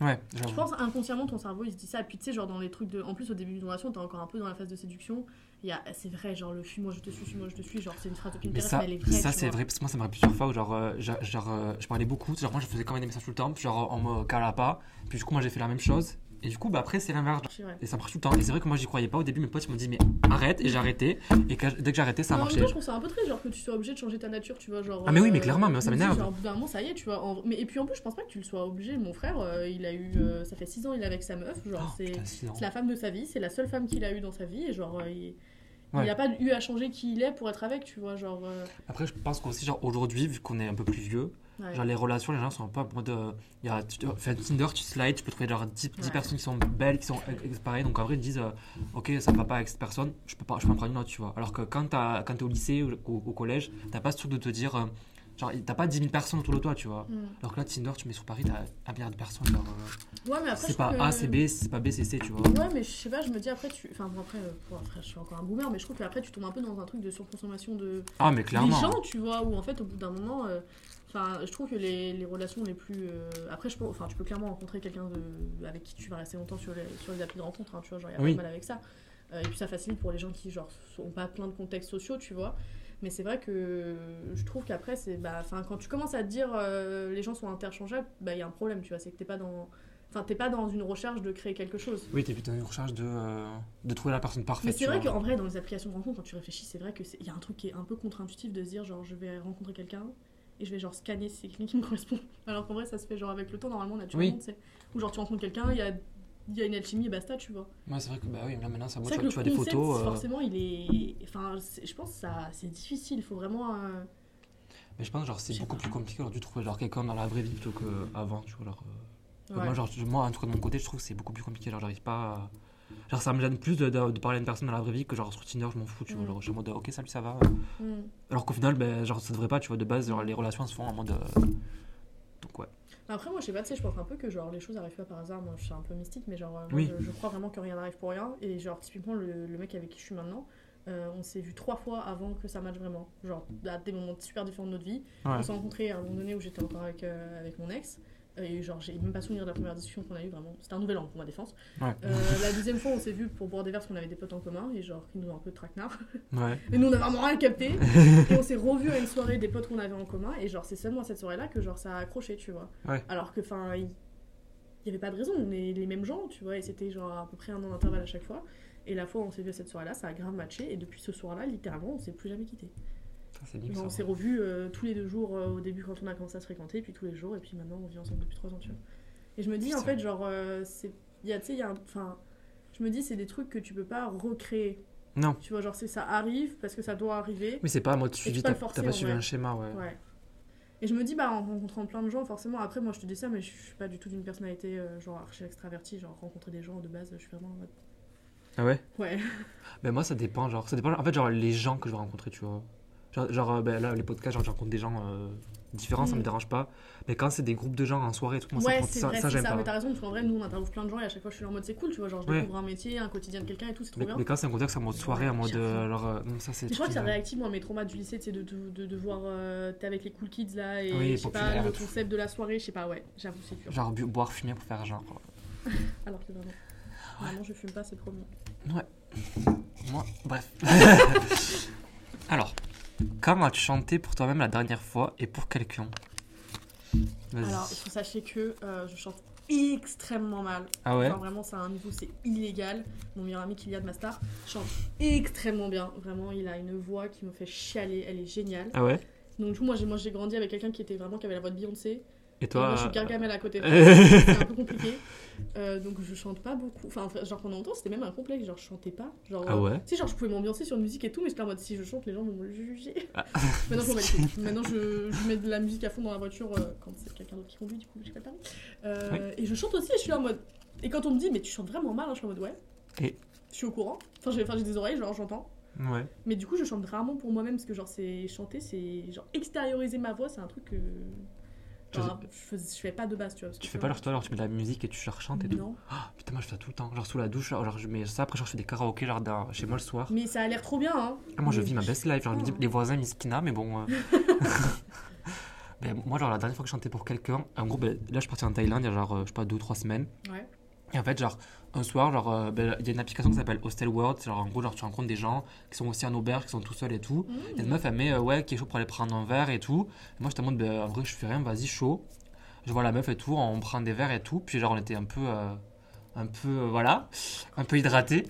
Ouais, Je pense inconsciemment ton cerveau il se dit ça et puis tu sais genre dans les trucs de en plus au début d'une relation t'es encore un peu dans la phase de séduction c'est vrai genre le fuis-moi je te suis fuis-moi je te suis genre c'est une phrase de Mais Pinterest ça, mais elle est vraie ça c'est vrai, parce que moi, ça m'arrive plusieurs fois où, genre, euh, genre, genre, euh, je parlais beaucoup, genre, moi, je faisais quand même des messages tout le temps, puis genre, on me cala pas, puis du coup, moi, j'ai fait la même chose, et du coup, bah, après, c'est l'inverse, et ça marche tout le temps. Et c'est vrai que moi, j'y croyais pas au début, mes potes, ils m'ont dit, mais arrête, et j'ai arrêté, et que- dès que j'ai arrêté, ça a Mais marché. je trouve ça un peu triste genre que tu sois obligé de changer ta nature tu vois genre Ah, mais oui, mais euh, clairement, mais ça m'énerve. genre, au bout d'un moment ça y est tu vois en- mais et puis en plus je pense pas que tu le sois obligé mon frère euh, il a eu euh, ça fait 6 ans il est avec sa meuf genre Oh, c'est la femme de sa vie c'est la seule femme qu'il a eu dans sa vie et genre euh, il Ouais. il a pas eu à changer qui il est pour être avec tu vois genre euh, Après, je pense qu'aussi, genre, aujourd'hui, vu qu'on est un peu plus vieux, ouais. genre, les relations, les gens sont un peu en mode. euh, y a, tu, fais Tinder, tu slides, tu peux trouver genre 10, 10 Ouais. personnes qui sont belles, qui sont pareilles, donc en vrai, ils disent, euh, ok, ça va pas avec cette personne, je peux pas, je peux en prendre une autre, tu vois. Alors que quand quand t'es au lycée ou au, au collège, t'as pas ce truc de te dire. Genre, t'as pas 10 000 personnes autour de toi, tu vois. Mm. Alors que là, Tinder, tu mets sur Paris, t'as un milliard de personnes. Genre, euh, ouais mais après c'est pas A, c'est B, c'est pas B, c'est C, tu vois. Ouais, mais je sais pas, je me dis après, tu. Enfin, bon, après, euh, bon, après, je suis encore un boomer, mais je trouve qu'après, tu tombes un peu dans un truc de surconsommation de. Ah, mais clairement. Des gens, tu vois, où en fait, au bout d'un moment. euh, Enfin, je trouve que les, les relations les plus. euh, Après, je peux, enfin, tu peux clairement rencontrer quelqu'un avec qui tu vas rester longtemps sur les, sur les applis de rencontre, hein, tu vois, genre, il y a Oui. pas de mal avec ça. Euh, et puis ça facilite pour les gens qui, genre, ont pas plein de contextes sociaux, tu vois. Mais c'est vrai que je trouve qu'après, c'est. Bah, quand tu commences à te dire euh, les gens sont interchangeables, bah, il y a un problème, tu vois. C'est que t'es pas dans. Enfin, t'es pas dans une recherche de créer quelque chose. Oui, t'es plutôt dans une recherche de, euh, de trouver la personne parfaite. Mais c'est vrai qu'en vrai, dans les applications de rencontre, quand tu réfléchis, c'est vrai qu'il y a un truc qui est un peu contre-intuitif de se dire, genre, je vais rencontrer quelqu'un et je vais genre scanner si c'est quelqu'un qui me correspond. Alors qu'en vrai, ça se fait genre avec le temps, normalement, naturellement, tu sais. Ou genre, tu rencontres quelqu'un, il y a il y a une alchimie et basta, tu vois. Ouais, c'est vrai que bah oui, là maintenant, ça tu, tu vois des photos. Euh... Forcément, il est. Enfin, je pense que c'est difficile, il faut vraiment. Euh... Mais je pense genre c'est beaucoup plus compliqué aujourd'hui de trouver genre quelqu'un dans la vraie vie plutôt qu'avant, tu vois. Alors, euh... ouais. Moi, genre, moi, en tout cas de mon côté, je trouve que c'est beaucoup plus compliqué. Genre, j'arrive pas. À... Genre, ça me gêne plus de, de, de, parler à une personne dans la vraie vie que genre sur Tinder, je m'en fous, tu vois. Mm. Genre, je suis en mode ok, salut, ça va. Mm. Alors qu'au final, ben, genre, ça devrait pas, tu vois, de base, genre, les relations se font en mode. Euh, donc, ouais. Après, moi, je sais pas, tu sais, je pense un peu que genre les choses arrivent pas par hasard. Moi, je suis un peu mystique, mais genre, moi, je, je, crois vraiment que rien n'arrive pour rien. Et genre, typiquement, le, le, mec avec qui je suis maintenant, euh, on s'est vu trois fois avant que ça matche vraiment. Genre, à des moments super différents de notre vie. Ouais. On s'est rencontrés à un moment donné où j'étais encore avec, euh, avec mon ex. Et genre, j'ai même pas souvenir de la première discussion qu'on a eue, vraiment. C'était un nouvel an pour ma défense. Ouais. Euh, la deuxième fois, on s'est vu pour boire des verres parce qu'on avait des potes en commun et genre, qui nous ont un peu traquenard. Ouais. Et nous, on a vraiment rien capté. et on s'est revus à une soirée des potes qu'on avait en commun. Et genre, c'est seulement à cette soirée-là que genre, ça a accroché, tu vois. Ouais. Alors que, enfin, il y... y avait pas de raison. On est les mêmes gens, tu vois. Et c'était genre à peu près un an d'intervalle à chaque fois. Et la fois où on s'est vu à cette soirée-là, ça a grave matché. Et depuis ce soir-là, littéralement, on s'est plus jamais quitté. On s'est revus euh, tous les deux jours euh, au début quand on a commencé à se fréquenter, puis tous les jours, et puis maintenant on vit ensemble depuis trois ans, tu vois. Et je me dis, en fait, genre, euh, c'est. Il y a, tu sais, il y a. Enfin. Je me dis, c'est des trucs que tu peux pas recréer. Non. Tu vois, genre, c'est ça arrive parce que ça doit arriver. Mais c'est pas en mode suivi, t'as pas, pas suivi un schéma, ouais. ouais. Et je me dis, bah, en rencontrant plein de gens, forcément, après, moi, je te dis ça, mais je suis pas du tout d'une personnalité, euh, genre, archi extravertie, genre, rencontrer des gens de base, je suis vraiment en mode. Ah ouais? Ouais. Ben, moi, ça dépend, genre, ça dépend, en fait, genre, les gens que je vais rencontrer, tu vois. Genre, genre ben, là, les podcasts, genre, je rencontre des gens. Euh différents, ça me dérange pas. Mais quand c'est des groupes de gens en soirée, tout, moi, ouais, ça, vrai, ça, j'aime pas. Mais t'as raison, parce qu'en vrai, nous, on interviewe plein de gens et à chaque fois, je suis en mode c'est cool, tu vois. Genre, je ouais. découvre un métier, un quotidien de quelqu'un et tout, c'est trop mais, bien. Mais quand c'est un contexte en mode soirée, en mode. Euh, alors, euh, non, ça, c'est. Je crois que ça réactive, moi, mes traumas du lycée, c'est de, de, de, de, voir. Euh, T'es avec les cool kids là et oui, je sais pas, le concept de la soirée, je sais pas, ouais, j'avoue, c'est dur. Genre, boire, fumer pour faire genre. alors que vraiment. Vraiment, je fume pas, c'est promis. Ouais. Moi, bref. alors, comment as-tu chanté pour toi-même la dernière fois et pour quelqu'un? Alors, il faut sachez que euh, je chante extrêmement mal. Ah ouais? Enfin, Vraiment, c'est un niveau, c'est illégal. Mon meilleur ami Kylian Mastar chante extrêmement bien. Vraiment, il a une voix qui me fait chialer. Elle est géniale. Ah ouais? Donc, du coup, moi, j'ai, moi, j'ai grandi avec quelqu'un qui était vraiment qui avait la voix de Beyoncé. Et toi Moi, je suis Gargamel à côté. c'est un peu compliqué. Euh, donc, je chante pas beaucoup. Enfin, genre, pendant longtemps, c'était même un complexe. Genre, je chantais pas. Genre, ah ouais Tu sais, genre, je pouvais m'ambiancer sur une musique et tout, mais c'était en mode si je chante, les gens vont me juger. Ah. Maintenant, je Maintenant, je, je, mets de la musique à fond dans la voiture euh, quand c'est quelqu'un d'autre qui conduit, du coup, j'ai pas le permis. Euh, oui. Et je chante aussi et je suis en mode. Et quand on me dit, mais tu chantes vraiment mal, hein, je suis en mode ouais. Et Je suis au courant. Enfin, j'ai enfin, des oreilles, genre, j'entends. Ouais. Mais du coup, je chante rarement pour moi-même parce que, genre, c'est chanter, c'est. Genre, extérioriser ma voix, c'est un truc que. Je, je, fais pas de base, tu vois. Tu fais pas genre toi, alors tu mets de la musique et tu chantes et tout Non. Oh, putain, moi je fais ça tout le temps. Genre sous la douche, genre je mets ça, après genre, je fais des karaokés genre dans, chez moi le soir. Mais ça a l'air trop bien, hein. Ah, moi je vis ma best life, genre les voisins miskina, mais bon. Euh... ben, moi, genre la dernière fois que je chantais pour quelqu'un, en gros, ben, là je suis parti en Thaïlande il y a genre, je sais pas, deux ou trois semaines. Ouais. Et en fait, genre, un soir, genre, euh, ben, il y a une application qui s'appelle Hostel World. Genre, en gros, genre, tu rencontres des gens qui sont aussi en auberge, qui sont tout seuls et tout. Mmh. Et une meuf, elle met, euh, ouais, qui est chaud pour aller prendre un verre et tout. Et moi, je te demande, ben, en vrai, je fais rien, vas-y, chaud. Je vois la meuf et tout, on prend des verres et tout. Puis, genre, on était un peu, euh, un peu, euh, voilà, un peu hydraté.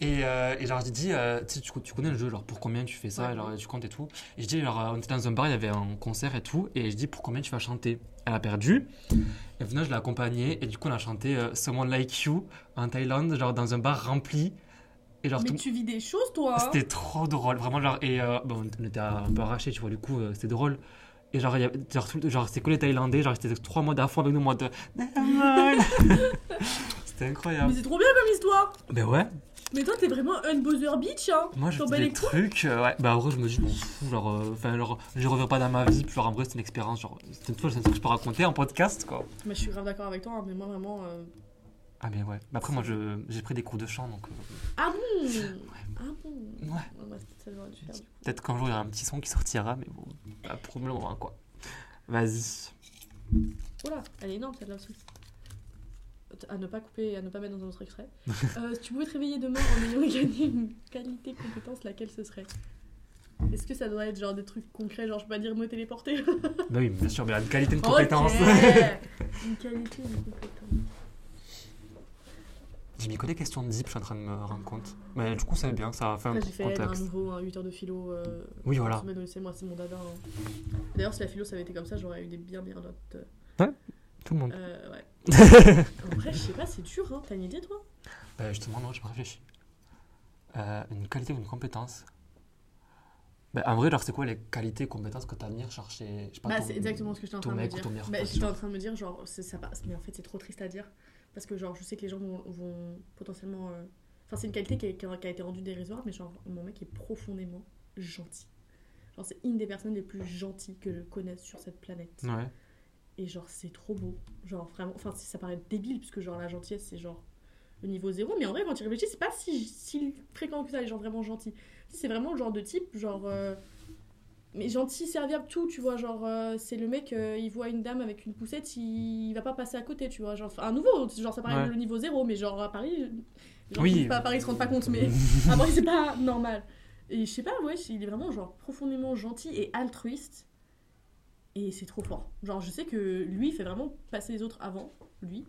Et, euh, et, genre, je dis, tu, tu connais le jeu, genre, pour combien tu fais ça, ouais. genre, tu comptes et tout. Et je dis, genre, on était dans un bar, il y avait un concert et tout. Et je dis, pour combien tu vas chanter? Elle a perdu. Et finalement, je l'ai accompagnée. Et du coup, on a chanté euh, Someone Like You en Thaïlande, genre, dans un bar rempli. Et genre, Mais tout... tu vis des choses, toi hein? C'était trop drôle, vraiment, genre, et euh, bon, on était un peu arrachés, tu vois, du coup, euh, c'était drôle. Et genre, y a, genre, genre c'était que les Thaïlandais, genre, c'était trois mois fond avec nous, moi, de. c'était incroyable. Mais c'est trop bien comme histoire Ben ouais. Mais toi, t'es vraiment un buzzer bitch, hein Moi, je fais des trucs, euh, ouais. Bah, en vrai, je me dis, m'en fous, genre, enfin, euh, genre, je reviens pas dans ma vie, puis genre, en vrai, c'est une expérience, genre, c'est une fois, c'est un truc que je peux raconter en podcast, quoi. Mais je suis grave d'accord avec toi, hein, mais moi, vraiment. Euh... Ah, mais ouais. Mais après, moi, je, j'ai pris des cours de chant, donc. Euh... Ah bon? Ouais. Ah bon? Ouais. ouais ça devrait dû faire, du coup. Peut-être qu'un jour, il y aura un petit son qui sortira, mais bon, pas pour le moment, quoi. Vas-y. Oula, elle est énorme, celle-là aussi. À ne pas couper et à ne pas mettre dans un autre extrait. Euh, si tu pouvais te réveiller demain en ayant gagné une qualité, compétence, laquelle ce serait? Est-ce que ça doit être genre des trucs concrets, genre je peux pas dire me téléporter? Bah oui, bien sûr, mais une qualité, une compétence. une qualité, une compétence. J'ai mis que des questions de zip, je suis en train de me rendre compte. Mais du coup, c'est bien, ça a fait un J'ai fait un nouveau, un 8 heures de philo. Euh, oui, voilà. C'est moi, c'est mon dada. Hein. D'ailleurs, si la philo ça avait été comme ça, j'aurais eu des bien bien notes. Ouais, tout le monde. Euh, ouais. En vrai, je sais pas, c'est dur, hein. T'as une idée, toi? Bah, justement, non, je me réfléchis. Euh, une qualité ou une compétence? Bah, en vrai, genre, c'est quoi les qualités et compétences que tu as à venir chercher bah, C'est exactement ce que j'étais en train de me dire. Bah, j'étais en train de me dire, genre, ça passe, mais en fait, c'est trop triste à dire. Parce que, genre, je sais que les gens vont, potentiellement. Euh, enfin, c'est une qualité qui a, qui a, été rendue dérisoire, mais genre, mon mec est profondément gentil. Genre, c'est une des personnes les plus gentilles que je connaisse sur cette planète. Ouais. Et genre, c'est trop beau. Genre, vraiment. Enfin, ça paraît débile, puisque, genre, la gentillesse, c'est genre le niveau zéro. Mais en vrai, quand tu réfléchis, c'est pas si, si fréquent que ça, les gens vraiment gentils. C'est vraiment le genre de type, genre. Euh, mais gentil, serviable, tout, tu vois. Genre, euh, c'est le mec, euh, il voit une dame avec une poussette, il, va pas passer à côté, tu vois. Genre, un nouveau, genre, ça paraît le niveau zéro, mais genre, à Paris, genre, oui. pas à Paris, ils se rendent pas compte, mais à Paris, c'est pas normal. Et je sais pas, ouais, il est vraiment, genre, profondément gentil et altruiste. Et c'est trop fort. Genre, je sais que lui, il fait vraiment passer les autres avant, lui.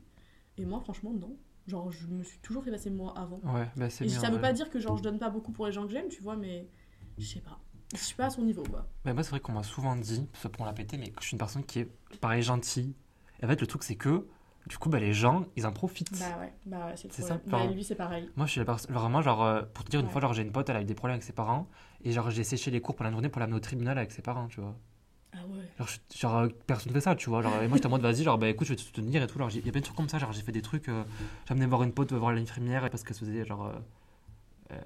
Et moi, franchement, non. Genre, je me suis toujours fait passer moi avant. Ouais, bah c'est Et ça veut pas dire que, genre, je donne pas beaucoup pour les gens que j'aime, tu vois, mais je sais pas. Je suis pas à son niveau, quoi. Mais moi, c'est vrai qu'on m'a souvent dit, ça pour la péter, mais que je suis une personne qui est, pareil, gentille. Et en fait, le truc, c'est que, du coup, bah, les gens, ils en profitent. Bah ouais, bah ouais, c'est ça. Bah, lui, c'est pareil. Moi, je suis la personne, vraiment, genre, euh, pour te dire, une fois, genre, j'ai une pote, elle a eu des problèmes avec ses parents, et genre, j'ai séché les cours pendant la journée pour l'amener au tribunal avec ses parents, tu vois. Ah ouais. Genre, genre euh, personne fait ça, tu vois. Genre, et moi, j'étais en mode, vas-y, genre, bah écoute, je vais te soutenir et tout. il y a plein de trucs comme ça. Genre, j'ai fait des trucs. Euh, j'ai amené voir une pote, voir l'infirmière, parce qu'elle se faisait, genre, euh,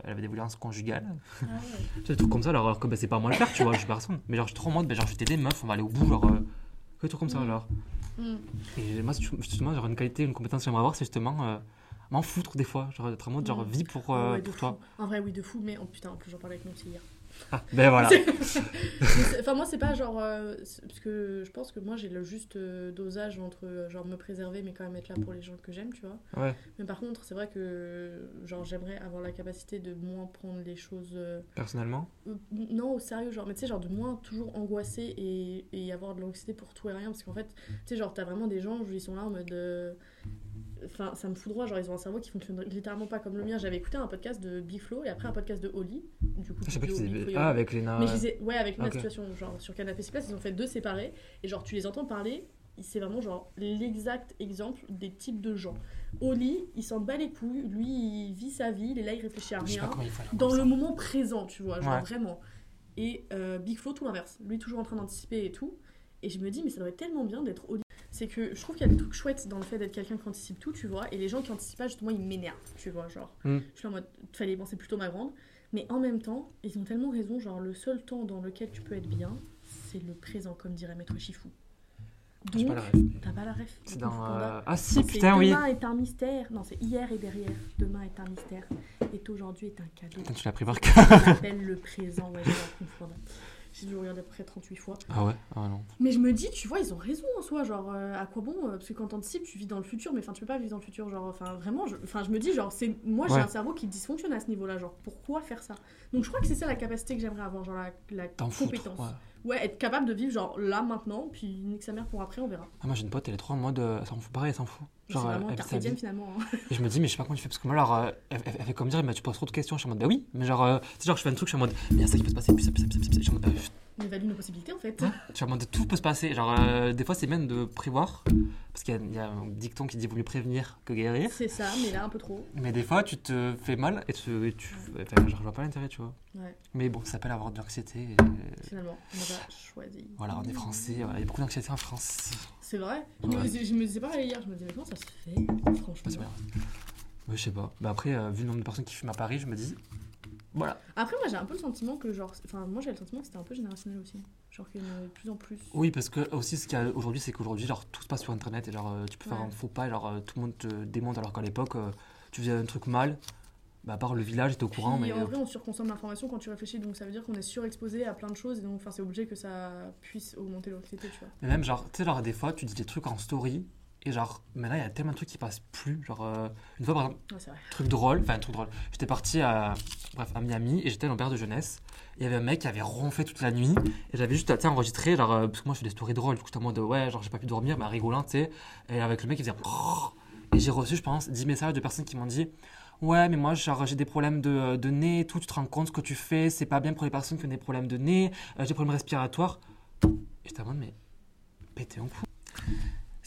elle avait des violences conjugales. Ah ouais. des trucs comme ça, alors que bah, c'est pas moi le faire, tu vois, je suis personne. Mais genre, je suis trop en mode, bah, genre, je t'aider, meuf, on va aller au bout, genre, euh, des trucs comme ça, mm. genre. Mm. Et moi, justement, genre, une qualité, une compétence que j'aimerais avoir, c'est justement euh, m'en foutre des fois, genre, être en mode, genre, mm. vie pour, euh, pour toi. En vrai, oui, de fou, mais oh putain, en plus, j'en parlais avec mon hier. Ah, ben voilà. enfin, moi, c'est pas genre. Euh, parce que je pense que moi, j'ai le juste euh, dosage entre euh, genre me préserver, mais quand même être là pour les gens que j'aime, tu vois. Ouais. Mais par contre, c'est vrai que genre j'aimerais avoir la capacité de moins prendre les choses. Personnellement Non, au sérieux, genre, mais tu sais, genre de moins toujours angoisser et, et avoir de l'anxiété pour tout et rien. Parce qu'en fait, tu sais, genre, t'as vraiment des gens, ils sont là en mode Enfin, ça me fout droit, genre ils ont un cerveau qui fonctionne littéralement pas comme le mien. J'avais écouté un podcast de Biflo et après un podcast de Oli. Du coup, je sais pas Ah, avec Lena. Mais je disais, ouais, avec une situation, genre sur Canapé Place, ils ont fait deux séparés et genre tu les entends parler, c'est vraiment genre l'exact exemple des types de gens. Oli, il s'en bat les couilles, lui il vit sa vie, il est là, il réfléchit à rien, dans le moment présent, tu vois, genre vraiment. Et euh, Big Flo, tout l'inverse. Lui, toujours en train d'anticiper et tout. Et je me dis, mais ça doit être tellement bien d'être Oli c'est que je trouve qu'il y a des trucs chouettes dans le fait d'être quelqu'un qui anticipe tout, tu vois, et les gens qui anticipent pas, justement, ils m'énervent, tu vois, genre. Mm. Je suis en mode, fallait penser plutôt ma grande. Mais en même temps, ils ont tellement raison, genre, le seul temps dans lequel tu peux être bien, c'est le présent, comme dirait Maître Chifou. Donc, t'as pas la ref. C'est dans. Euh, ah si, putain, oui. Demain est un mystère. Non, c'est hier et derrière. Demain est un mystère. Et aujourd'hui est un cadeau. tu l'as pris par cœur. le présent, ouais, j'ai j'ai dû regarder à peu près 38 fois. Ah ouais? Ah non. Mais je me dis, tu vois, ils ont raison en soi. Genre, euh, à quoi bon euh, Parce que quand t'anticipes, tu vis dans le futur. Mais enfin, tu peux pas vivre dans le futur. Genre, enfin, vraiment, je, je me dis, genre, c'est moi, j'ai un cerveau qui dysfonctionne à ce niveau-là. Genre, pourquoi faire ça? Donc, je crois que c'est ça la capacité que j'aimerais avoir. Genre, la, la compétence ouais, être capable de vivre genre là maintenant, puis nique sa mère pour après, on verra. Ah, moi j'ai une pote, elle est trop en mode, euh, elle s'en fout, pareil, elle s'en fout. Genre, vraiment elle, finalement. Hein. Et je me dis, mais je sais pas comment tu fais, parce que moi, alors, euh, elle, fait comme dire, mais tu poses trop de questions, je suis en mode, bah oui, mais genre, euh, tu sais, genre, je fais un truc, je suis en mode, mais il y a ça qui peut se passer, puis ça, puis ça, puis ça, puis ça, je suis en mode, bah, on évalue nos possibilités en fait. suis en mode, tout peut se passer. Genre, des fois, c'est même de prévoir, parce qu'il y, a un dicton qui dit, vaut mieux prévenir que guérir. C'est ça, mais là, un peu trop. Mais des fois, tu te fais mal et tu. Et tu enfin, je vois pas l'intérêt, tu vois. Ouais. Mais bon, ça s'appelle avoir de l'anxiété. Finalement, on a choisi. Voilà, on est français, il y a beaucoup d'anxiété en France. C'est vrai je, me, disais pas hier, je me disais, mais comment ça se fait Franchement? je sais pas. Bah après, euh, vu le nombre de personnes qui fument à Paris, je me dis. Voilà. Après, moi j'ai un peu le sentiment que, genre. Enfin, moi j'ai le sentiment que c'était un peu générationnel aussi. Genre qu'il y en a de plus en plus. Oui, parce que aussi ce qu'il y a aujourd'hui, c'est qu'aujourd'hui, genre tout se passe sur internet et genre euh, tu peux faire un faux pas, genre euh, tout le monde te démonte alors qu'à l'époque, tu faisais un truc mal, bah, à part le village, était au courant. mais en euh, vrai, on surconsomme l'information quand tu réfléchis, donc ça veut dire qu'on est surexposé à plein de choses, et donc c'est obligé que ça puisse augmenter l'anxiété, tu vois. Mais même, genre, tu sais, genre, des fois, tu dis des trucs en story, Et genre, maintenant, il y a tellement de trucs qui passent plus. Genre, euh, une fois, par exemple, Ouais, truc drôle, enfin, un truc drôle. J'étais parti à, bref, à Miami et j'étais le père de jeunesse. Il y avait un mec qui avait ronflé toute la nuit et j'avais juste, tu enregistré, genre, euh, parce que moi, je fais des stories drôles. Du coup, j'étais en mode, ouais, genre, j'ai pas pu dormir, mais rigolant, tu sais. Et avec le mec, il faisait. Et j'ai reçu, je pense, 10 messages de personnes qui m'ont dit, ouais, mais moi, genre, j'ai des problèmes de, de nez et tout, tu te rends compte ce que tu fais, c'est pas bien pour les personnes qui ont des problèmes de nez, euh, j'ai des problèmes respiratoires. Et j'étais en mode, mais pété en coup.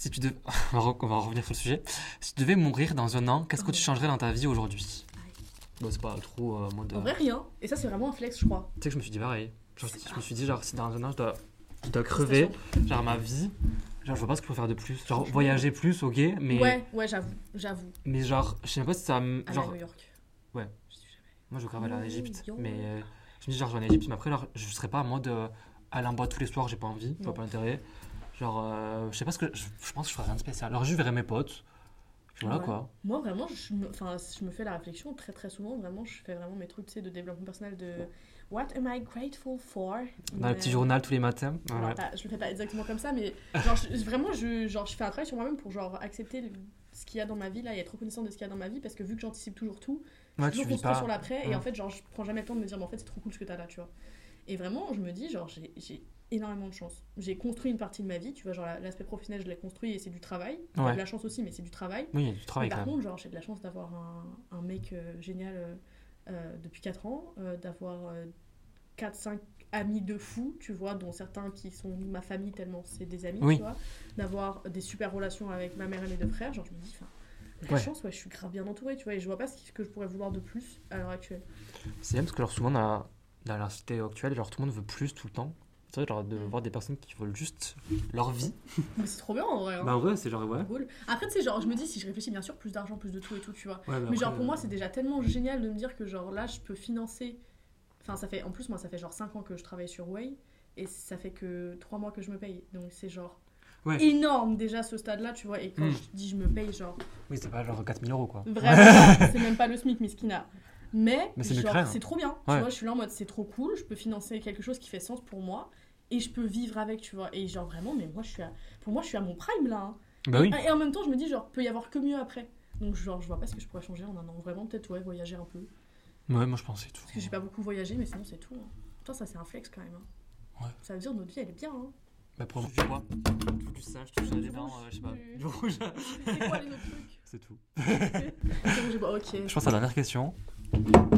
Si tu devais... on, va revenir sur le sujet. Si tu devais mourir dans un an, qu'est-ce que tu changerais dans ta vie aujourd'hui? C'est pas trop euh, mode. En vrai, rien. Et ça, c'est vraiment un flex, je crois. Tu sais que je me suis dit pareil. Genre, je me suis dit, genre, si dans un an, je dois, je dois crever, genre ma vie, genre, je vois pas ce que je peux faire de plus. Genre, voyager plus, ok, mais, Ouais, ouais, j'avoue. J'avoue. mais genre, je sais même pas si ça. me- Genre, à New York. Ouais. Moi, je veux grave aller en New Égypte, York. mais euh, je me dis, genre, je vais en Égypte, mais après, genre, je serais pas en mode euh, aller en boîte tous les soirs, j'ai pas envie, je vois Non. pas l'intérêt. Genre, euh, je sais pas ce que. Je, je pense que je ferais rien de spécial. Alors, je verrais mes potes, puis voilà Ouais. quoi. Moi, vraiment, je me, je me fais la réflexion très très souvent. Vraiment, je fais vraiment mes trucs tu sais, de développement personnel de What am I grateful for? Dans le petit journal tous les matins. Ouais. pas- je le fais pas exactement comme ça, mais genre, je- vraiment, je, genre, je fais un travail sur moi-même pour genre, accepter le- ce qu'il y a dans ma vie là et être reconnaissant de ce qu'il y a dans ma vie parce que vu que j'anticipe toujours tout, Ouais, je suis toujours sur l'après et en fait, genre, je prends jamais le temps de me dire, mais en fait, c'est trop cool ce que t'as là, tu vois. Et vraiment, je me dis, genre, j'ai énormément de chance. J'ai construit une partie de ma vie, tu vois, genre, la- l'aspect professionnel, je l'ai construit et c'est du travail. Ouais. de la chance aussi, mais c'est du travail. Oui, il y a du travail Mais par même. contre, genre, j'ai de la chance d'avoir un, un mec euh, génial euh, euh, depuis 4 ans, euh, d'avoir 4-5 amis de fou, tu vois, dont certains qui sont ma famille tellement c'est des amis, Oui. tu vois, d'avoir des super relations avec ma mère et mes deux frères, genre je me dis, enfin, la Ouais. chance, ouais, je suis grave bien entourée, tu vois, et je vois pas ce que je pourrais vouloir de plus à l'heure actuelle. C'est bien parce que genre, souvent dans la, dans la société actuelle, genre, tout le monde veut plus tout le temps. C'est vrai, genre, de voir des personnes qui veulent juste leur vie. Mais c'est trop bien en vrai, hein. Bah, en vrai, c'est genre, ouais. Cool. Après, tu sais, genre, je me dis, si je réfléchis, bien sûr, plus d'argent, plus de tout et tout, tu vois. Ouais, Mais genre pour moi euh, c'est déjà tellement génial de me dire que genre là je peux financer enfin ça fait en plus moi ça fait genre 5 ans que je travaille sur Way et ça fait que 3 mois que je me paye donc c'est genre Ouais. énorme déjà ce stade là tu vois et quand Mm. je dis je me paye genre Oui, c'est pas genre 4000 euros quoi. vraiment c'est même pas le SMIC miskina mais, Mais c'est c'est trop bien Ouais. tu vois je suis là en mode c'est trop cool je peux financer quelque chose qui fait sens pour moi et je peux vivre avec tu vois et genre vraiment mais moi je suis à... pour moi je suis à mon prime là hein. Bah oui. Et en même temps, je me dis, genre, peut y avoir que mieux après. Donc, genre, je vois pas ce que je pourrais changer en un an. Vraiment, peut-être, ouais, voyager un peu. Ouais, moi je pensais tout. Parce que j'ai pas beaucoup voyagé, mais sinon, c'est tout. hein. Putain, ça, c'est un flex quand même. hein. Ouais. Ça veut dire, notre vie, elle est bien. Hein. Bah pour du bois, tout du singe, tout ça des dents, euh, je sais pas. du- Du rouge. C'est quoi les autres trucs? C'est tout. C'est bon, pas- Ok. Je pense à la dernière question.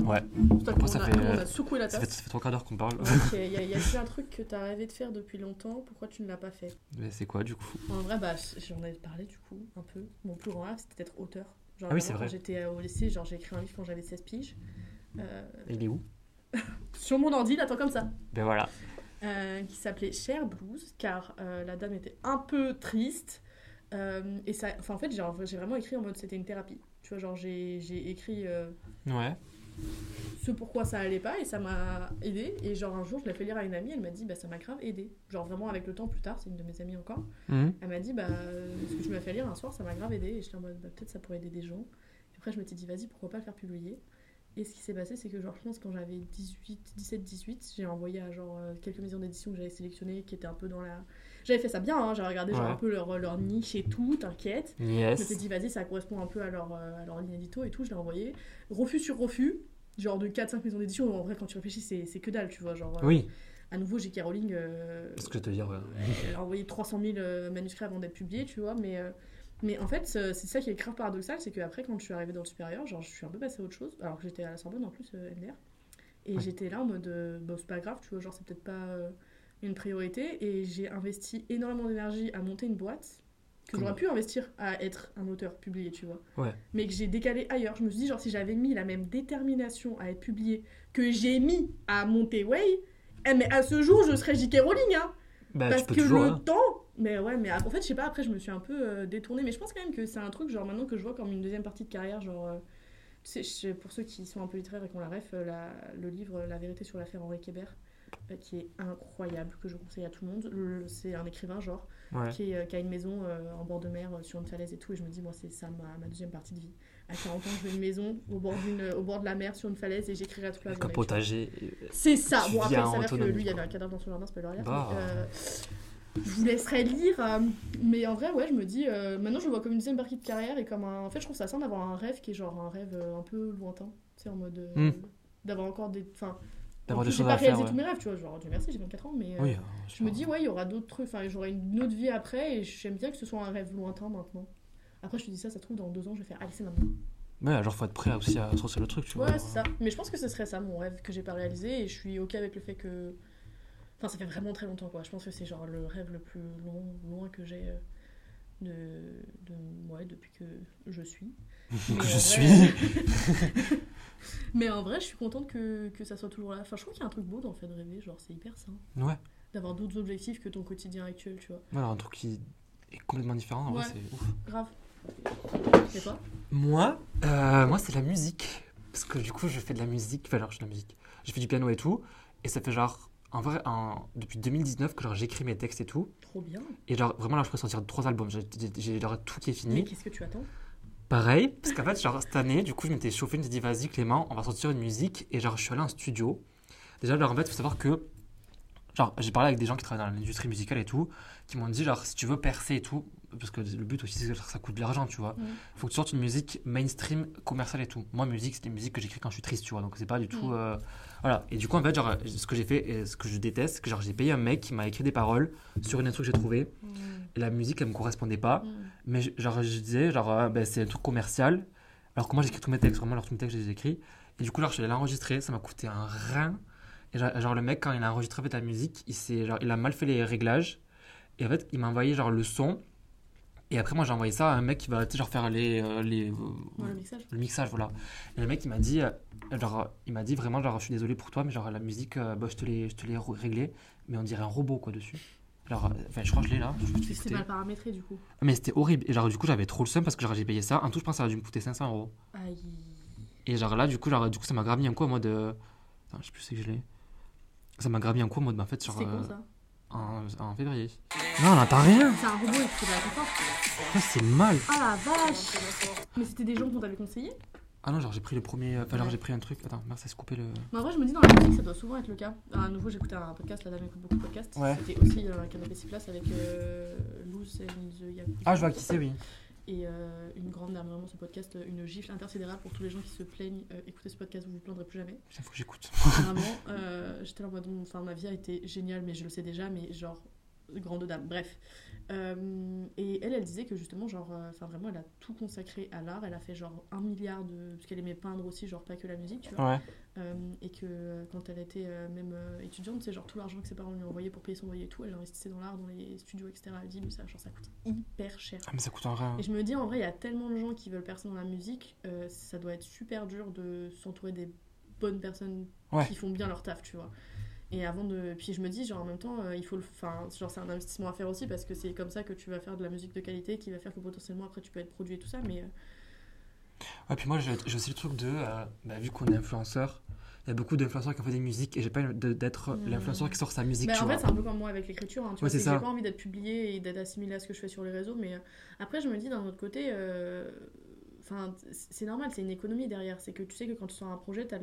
Ouais, Toi, Après, on, ça a, fait, on a euh, secoué la ça fait, ça fait trois quarts d'heure qu'on parle. Ok, y a, un truc que t'as rêvé de faire depuis longtemps Pourquoi tu ne l'as pas fait? Mais c'est quoi du coup? En vrai, bah, j'en avais parlé du coup, un peu. Mon plus grand rêve, c'était d'être auteur. Genre, Ah oui, c'est vrai. J'étais au lycée, genre, j'ai écrit un livre quand j'avais 16 piges. Euh, Il est où? Sur mon ordi, attends comme ça. Ben voilà. euh, qui s'appelait Cher Blues, car euh, la dame était un peu triste. Euh, et ça, enfin, en fait, j'ai vraiment écrit en mode c'était une thérapie. Tu vois, genre, j'ai écrit euh, Ouais. ce pourquoi ça allait pas et ça m'a aidé. Et genre, un jour, je l'ai fait lire à une amie, elle m'a dit, bah, ça m'a grave aidé. Genre, vraiment, avec le temps plus tard, c'est une de mes amies encore. Mhm. Elle m'a dit, bah, euh, ce que tu m'as fait lire un soir, ça m'a grave aidé. Et j'étais en mode, bah, peut-être ça pourrait aider des gens. Et après, je m'étais dit, vas-y, pourquoi pas le faire publier. Et ce qui s'est passé, c'est que, genre, je pense quand j'avais 18, 17, 18, j'ai envoyé à genre euh, quelques maisons d'édition que j'avais sélectionnées qui étaient un peu dans la. J'avais fait ça bien, hein, j'avais regardé genre Ouais. un peu leur, leur niche et tout, t'inquiète. Je m'étais Yes. dit, vas-y, ça correspond un peu à leur, euh, à leur ligne édito et tout, je l'ai envoyé. Refus sur refus, genre de 4-5 maisons d'édition. En vrai, quand tu réfléchis, c'est c'est que dalle, tu vois. Genre, euh, Oui, à nouveau, J.K. Rowling. euh, ce que je te dire. ouais. elle a envoyé 300 000 euh, manuscrits avant d'être publié, tu vois, mais, euh, mais en fait, c'est ça qui est grave paradoxal, c'est qu'après, quand je suis arrivée dans le supérieur, genre, je suis un peu passée à autre chose, alors que j'étais à la Sorbonne en plus, euh, MDR, et Ouais. j'étais là en mode, euh, bon, c'est pas grave, tu vois, genre, c'est peut-être pas euh, une priorité, et j'ai investi énormément d'énergie à monter une boîte que j'aurais pu investir à être un auteur publié, tu vois, Ouais. mais que j'ai décalé ailleurs. Je me suis dit, genre, si j'avais mis la même détermination à être publié que j'ai mis à monter Way, eh, mais à ce jour, je serais J.K. Rowling, hein Bah, parce que toujours. le hein. temps mais ouais mais en fait je sais pas après je me suis un peu euh, détournée mais je pense quand même que c'est un truc genre maintenant que je vois comme une deuxième partie de carrière genre euh, tu sais, je- pour ceux qui sont un peu littéraires et qui ont la ref euh, la- le livre La vérité sur l'affaire Henri Kébert qui est incroyable que je conseille à tout le monde c'est un écrivain genre Ouais. qui, est, euh, qui a une maison euh, en bord de mer euh, sur une falaise et tout et je me dis moi c'est ça ma, ma deuxième partie de vie à 40 ans je veux une maison au bord, au bord de la mer sur une falaise et j'écrirai toute la un journée vois. potager. c'est ça. Bon, après, il s'avère que lui, il y avait un cadavre dans son jardin, c'est pas le rien. Bah. euh, je vous me laisserais lire. euh, mais en vrai, ouais, je me dis, euh, maintenant je le vois comme une deuxième partie de carrière et comme un. En fait, je trouve ça sain d'avoir un rêve qui est genre un rêve euh, un peu lointain. Tu sais, en mode. euh, Hmm. D'avoir encore des. Enfin, D'avoir j'ai pas réalisé ouais. tous mes rêves, tu vois. Genre, Dieu merci, j'ai 24 ans, mais. euh, Oui, euh, Je me dis, ouais, il y aura d'autres trucs. Enfin, j'aurai une autre vie après et j'aime bien que ce soit un rêve lointain maintenant. Après, je te dis ça, ça se trouve, dans deux ans, je vais faire, allez, c'est maintenant. Ouais, genre, faut être prêt aussi à sortir le truc, tu vois. Ouais, c'est ça. Mais je pense que ce serait ça, mon rêve que j'ai pas réalisé et je suis ok avec le fait que. Enfin, ça fait vraiment très longtemps, quoi. Je pense que c'est genre le rêve le plus long, loin que j'ai euh, de, de. Ouais, depuis que je suis. Que je vrai- suis. Mais en vrai, je suis contente que, que ça soit toujours là. Enfin, je trouve qu'il y a un truc beau dans le fait de rêver, genre, c'est hyper sain. Ouais. D'avoir d'autres objectifs que ton quotidien actuel, tu vois. Voilà, un truc qui est complètement différent. en vrai, c'est ouf. Grave. Et toi? Moi, euh, moi c'est la musique. Parce que du coup, je fais de la musique. Enfin, alors, je fais de la musique. Je fais du piano et tout. Et ça fait genre, en vrai, un- depuis 2019 que genre j'écris mes textes et tout. Trop bien. Et genre, vraiment, là, je pourrais sortir trois albums. J'ai- J'ai j'ai genre tout qui est Mais fini. qu'est-ce que tu attends? Pareil, parce qu'en fait, cette année, du coup, je m'étais chauffé, je me suis dit, vas-y, Clément, on va sortir une musique. Et genre, je suis allé en studio. Déjà, en fait, il faut savoir que, j'ai parlé avec des gens qui travaillent dans l'industrie musicale et tout, qui m'ont dit, genre, si tu veux percer et tout, parce que le but aussi, c'est que ça coûte de l'argent, tu vois. Mhm. faut que tu sortes une musique mainstream, commerciale et tout. Moi, musique, c'est des musiques que j'écris quand je suis triste, tu vois. Donc, c'est pas du tout. Mhm. euh, Voilà. Et du coup, en fait, genre, ce que j'ai fait, et ce que je déteste, c'est que genre, j'ai payé un mec qui m'a écrit des paroles sur une instru que j'ai trouvée. Et la musique, elle me correspondait pas. Mais je- genre, je disais, genre, euh, ben, c'est un truc commercial. Alors que moi, j'écris tous mes textes, vraiment, alors tous mes textes, je les écris. Et du coup, alors, je suis allé l'enregistrer, ça m'a coûté un rein. Et genre, genre, le mec, quand il a enregistré la musique, il, genre, il a mal fait les réglages. Et en fait, il m'a envoyé genre le son. Et après, moi, j'ai envoyé ça à un mec qui va tu sais, genre, faire les, euh, les, euh, Ouais, le mixage. le mixage, voilà. Et le mec, il m'a dit, euh, genre, il m'a dit vraiment, genre, je suis désolé pour toi, mais genre, la musique, bah, je te l'ai, je te l'ai réglée, mais on dirait un robot, quoi, dessus. Alors, je crois que je l'ai là. c'était mal paramétré du coup. Mais c'était horrible. Et genre, du coup, j'avais trop le seum parce que genre, j'ai payé ça. En tout, je pense que ça a dû me coûter 500 euros. Aïe. Et genre, là, du coup, genre, du coup ça m'a grave mis un coup en mode. Attends, je sais plus si je l'ai. Ça m'a grave mis un coup en mode, bah, en fait, genre. C'était con ça en, en février. Non, on n'entend rien. C'est un robot et tu l'as fort. Ouais, c'est mal. Ah la vache Mais c'était des gens qu'on t'avait conseillé Ah non, genre, j'ai pris le premier. Enfin, genre, j'ai pris un truc. Attends, merci, c'est coupé le. Mais en vrai, je me dis dans la musique, ça doit souvent être le cas. À nouveau, j'écoutais un podcast, la dame écoute beaucoup de podcasts. Ouais. C'était aussi euh, un canapé 6 places avec euh, Loose and the Yakuza. Ah, je vois qui c'est, oui. Et euh, une grande dame, vraiment, ce podcast, euh, une gifle intersidérale pour tous les gens qui se plaignent. Euh, écoutez ce podcast, vous vous plaindrez plus jamais. Il faut que j'écoute. Vraiment, euh, j'étais là en mode, enfin, ma vie a été géniale, mais je le sais déjà, mais genre, grande dame, bref. Euh, et elle, elle disait que justement, genre, euh, enfin, vraiment, elle a tout consacré à l'art. Elle a fait genre un milliard de. Parce qu'elle aimait peindre aussi, genre, pas que la musique, tu vois. Ouais. Euh, et que quand elle était même étudiante, c'est genre tout l'argent que ses parents lui envoyaient pour payer son loyer et tout, elle investissait dans l'art, dans les studios, etc. Elle dit, mais ça, genre, ça coûte hyper cher. Ah, mais ça coûte un rein. Et je me dis, en vrai, il y a tellement de gens qui veulent percer dans la musique, ça doit être super dur de s'entourer des bonnes personnes Ouais. qui font bien leur taf, tu vois. Et avant de. Puis je me dis, genre, en même temps, euh, il faut le. Enfin, genre, c'est un investissement à faire aussi parce que c'est comme ça que tu vas faire de la musique de qualité qui va faire que potentiellement après tu peux être produit et tout ça, mais. euh, Ouais, puis moi, j'ai aussi le truc de. euh, bah, vu qu'on est influenceur, il y a beaucoup d'influenceurs qui ont fait des musiques et j'ai pas envie d'être Mm. l'influenceur qui sort sa musique, Bah, tu en vois. fait, c'est un peu comme moi avec l'écriture. Hein, tu Ouais, vois, j'ai pas envie d'être publié et d'être assimilé à ce que je fais sur les réseaux. Mais euh, après, je me dis d'un autre côté, euh, enfin, c'est normal, c'est une économie derrière. C'est que tu sais que quand tu sors un projet, tu as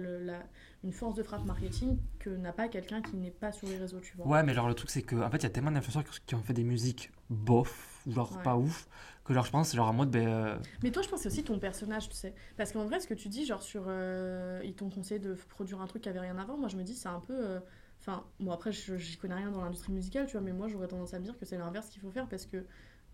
une force de frappe marketing que n'a pas quelqu'un qui n'est pas sur les réseaux, tu vois. Ouais, mais genre le truc c'est que en fait il y a tellement d'influenceurs qui- ont fait des musiques bof, ou genre Ouais. pas ouf, que genre je pense c'est genre en mode ben euh, Mais toi, je pense que c'est aussi ton personnage, tu sais. Parce qu'en vrai, ce que tu dis, genre sur. euh, ils t'ont conseillé de produire un truc qui avait rien voir, moi je me dis, c'est un peu. euh, Enfin, bon, après, j'y connais rien dans l'industrie musicale, tu vois, mais moi j'aurais tendance à me dire que c'est l'inverse qu'il faut faire parce que.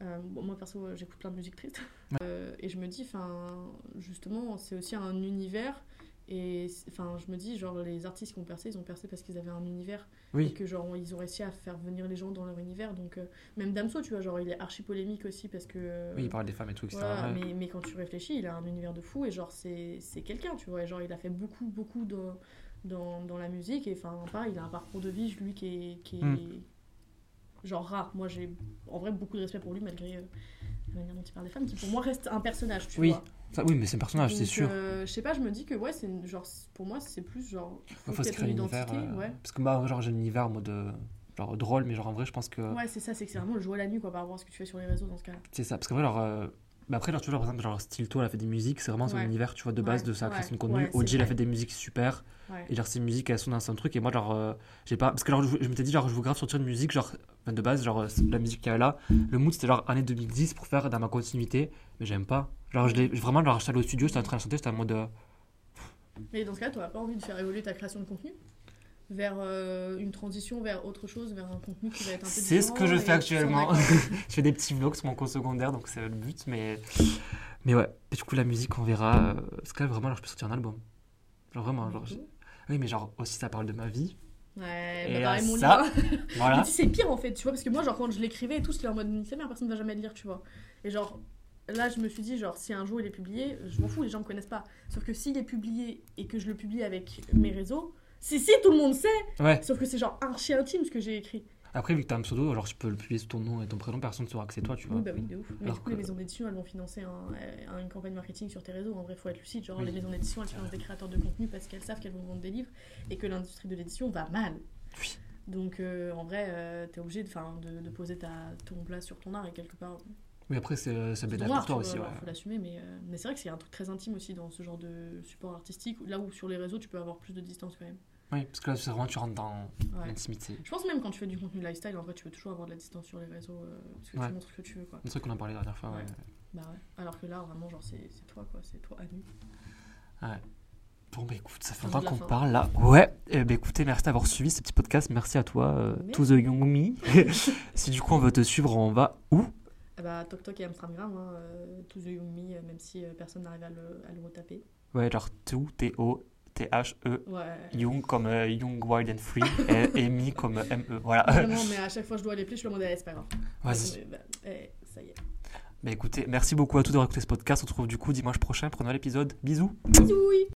Euh, bon, moi perso, j'écoute plein de musique triste. Euh, et je me dis, enfin, justement, c'est aussi un univers. Et enfin, je me dis, genre, les artistes qui ont percé, ils ont percé parce qu'ils avaient un univers et que genre ils ont réussi à faire venir les gens dans leur univers. Donc euh, même Damso, tu vois, genre il est archi polémique aussi parce que euh, Oui, il parle des femmes et tout, etc. voilà, mais, mais quand tu réfléchis, il a un univers de fou et genre c'est quelqu'un, tu vois. Et genre il a fait beaucoup, beaucoup dans, dans, dans la musique et enfin, pareil, il a un parcours de vie, lui, qui est, qui est Mm. Genre rare. Moi j'ai en vrai beaucoup de respect pour lui malgré euh, la manière dont il parle des femmes, qui pour moi reste un personnage, tu Oui, vois. Ça, oui, mais c'est un personnage, c'est sûr. euh, je sais pas, je me dis que ouais, c'est une- genre pour moi c'est plus genre. Il faut faut se peut-être créer une univers. identité, euh, ouais. Parce que moi, genre j'ai un univers en mode euh, genre drôle, mais genre en vrai je pense que Ouais, c'est ça, c'est que c'est vraiment le jour et la nuit quoi par rapport à ce que tu fais sur les réseaux dans ce cas-là. c'est ça. Parce que vrai, euh, Mais après, genre, tu vois, genre, par exemple, genre, Stilto, elle a fait des musiques, c'est vraiment son Ouais. univers, tu vois, de base Ouais, de sa création de contenu. ouais, c'est OG, elle a vrai. fait des musiques super. Ouais. Et genre, ces musiques, elles sont dans un truc. Et moi, genre, euh, j'ai pas. Parce que genre, je, je m'étais dit, genre, je veux grave sortir une musique, genre, de base, genre, euh, la musique qu'il y avait là. Le mood, c'était genre année 2010 pour faire dans ma continuité. Mais j'aime pas. Genre, je l'ai vraiment, genre, j'étais au studio, j'étais en train de chanter, j'étais en mode. euh, Mais dans ce cas, tu n'auras pas envie de faire évoluer ta création de contenu? Vers euh, une transition vers autre chose, vers un contenu qui va être un peu C'est ce que je différent fais actuellement. je fais des petits vlogs sur mon cours secondaire, donc c'est le but. Mais, mais ouais, et du coup, la musique, on verra. euh, Parce que là, vraiment, genre, je peux sortir un album. Genre, vraiment. Genre, j'ai- oui, mais genre, aussi, ça parle de ma vie. Ouais, Et bah pareil, mon ça, livre. Mais Voilà. tu sais, c'est pire en fait, tu vois, parce que moi, genre, quand je l'écrivais et tout, j'étais en mode, c'est merde, personne ne va jamais le lire, tu vois. Et genre, là, je me suis dit, genre, si un jour il est publié, je m'en fous, les gens me connaissent pas. Sauf que s'il est publié et que je le publie avec mes réseaux, si, si, tout le monde sait, Ouais. sauf que c'est genre archi intime ce que j'ai écrit. Après, vu que t'as un pseudo, alors je peux le publier sous ton nom et ton prénom, personne ne saura que c'est toi, tu vois. Oui, bah oui, de ouf. Mais Alors du coup, que- les maisons d'édition, elles vont financer un- euh, une campagne marketing sur tes réseaux. En vrai, faut être lucide. Genre, Oui. les maisons d'édition, elles financent des créateurs de contenu parce qu'elles savent qu'elles vont vendre des livres et que l'industrie de l'édition va mal. Oui. Donc, euh, en vrai, euh, t'es obligé de, 'fin, de, de poser ta, ton place sur ton art et quelque part. Mais après, c'est bénéfique ton art, pour toi tu aussi, vois, ouais. Faut l'assumer, mais, euh, mais c'est vrai que c'est un truc très intime aussi dans ce genre de support artistique. Là où sur les réseaux, tu peux avoir plus de distance quand même. Oui, parce que là, c'est vraiment, tu rentres dans Ouais. l'intimité. Je pense même quand tu fais du contenu lifestyle, en vrai, tu peux toujours avoir de la distance sur les réseaux euh, parce que Ouais. tu montres ce que tu veux, quoi. C'est vrai qu'on en parlait la dernière fois, ouais. Ouais. Bah ouais. Alors que là, vraiment, genre, c'est c'est toi, quoi. C'est toi à nu. Bon, bah écoute, ça fait longtemps qu'on parle là. Ouais, eh ben, écoutez, merci d'avoir suivi ce petit podcast. Merci à toi, euh. To The Young Me. si du coup on veut te suivre, on va où? Ah bah, Tok Tok et Amstramgram, hein, euh, To The Young Me, euh, même si euh, personne n'arrive à le, à le retaper. Ouais, genre To, T-O, T-H-E, Ouais. Young comme euh, Young, Wild and Free, et, Me comme euh, M-E. Voilà. Vraiment, mais à chaque fois, je dois les plier, je eh, c'est pas grave. Vas-y. Mais, bah, eh, ça y est. Bah écoutez, merci beaucoup à tous d'avoir écouté ce podcast. On se retrouve du coup dimanche prochain pour un nouvel épisode. Bisous Bisous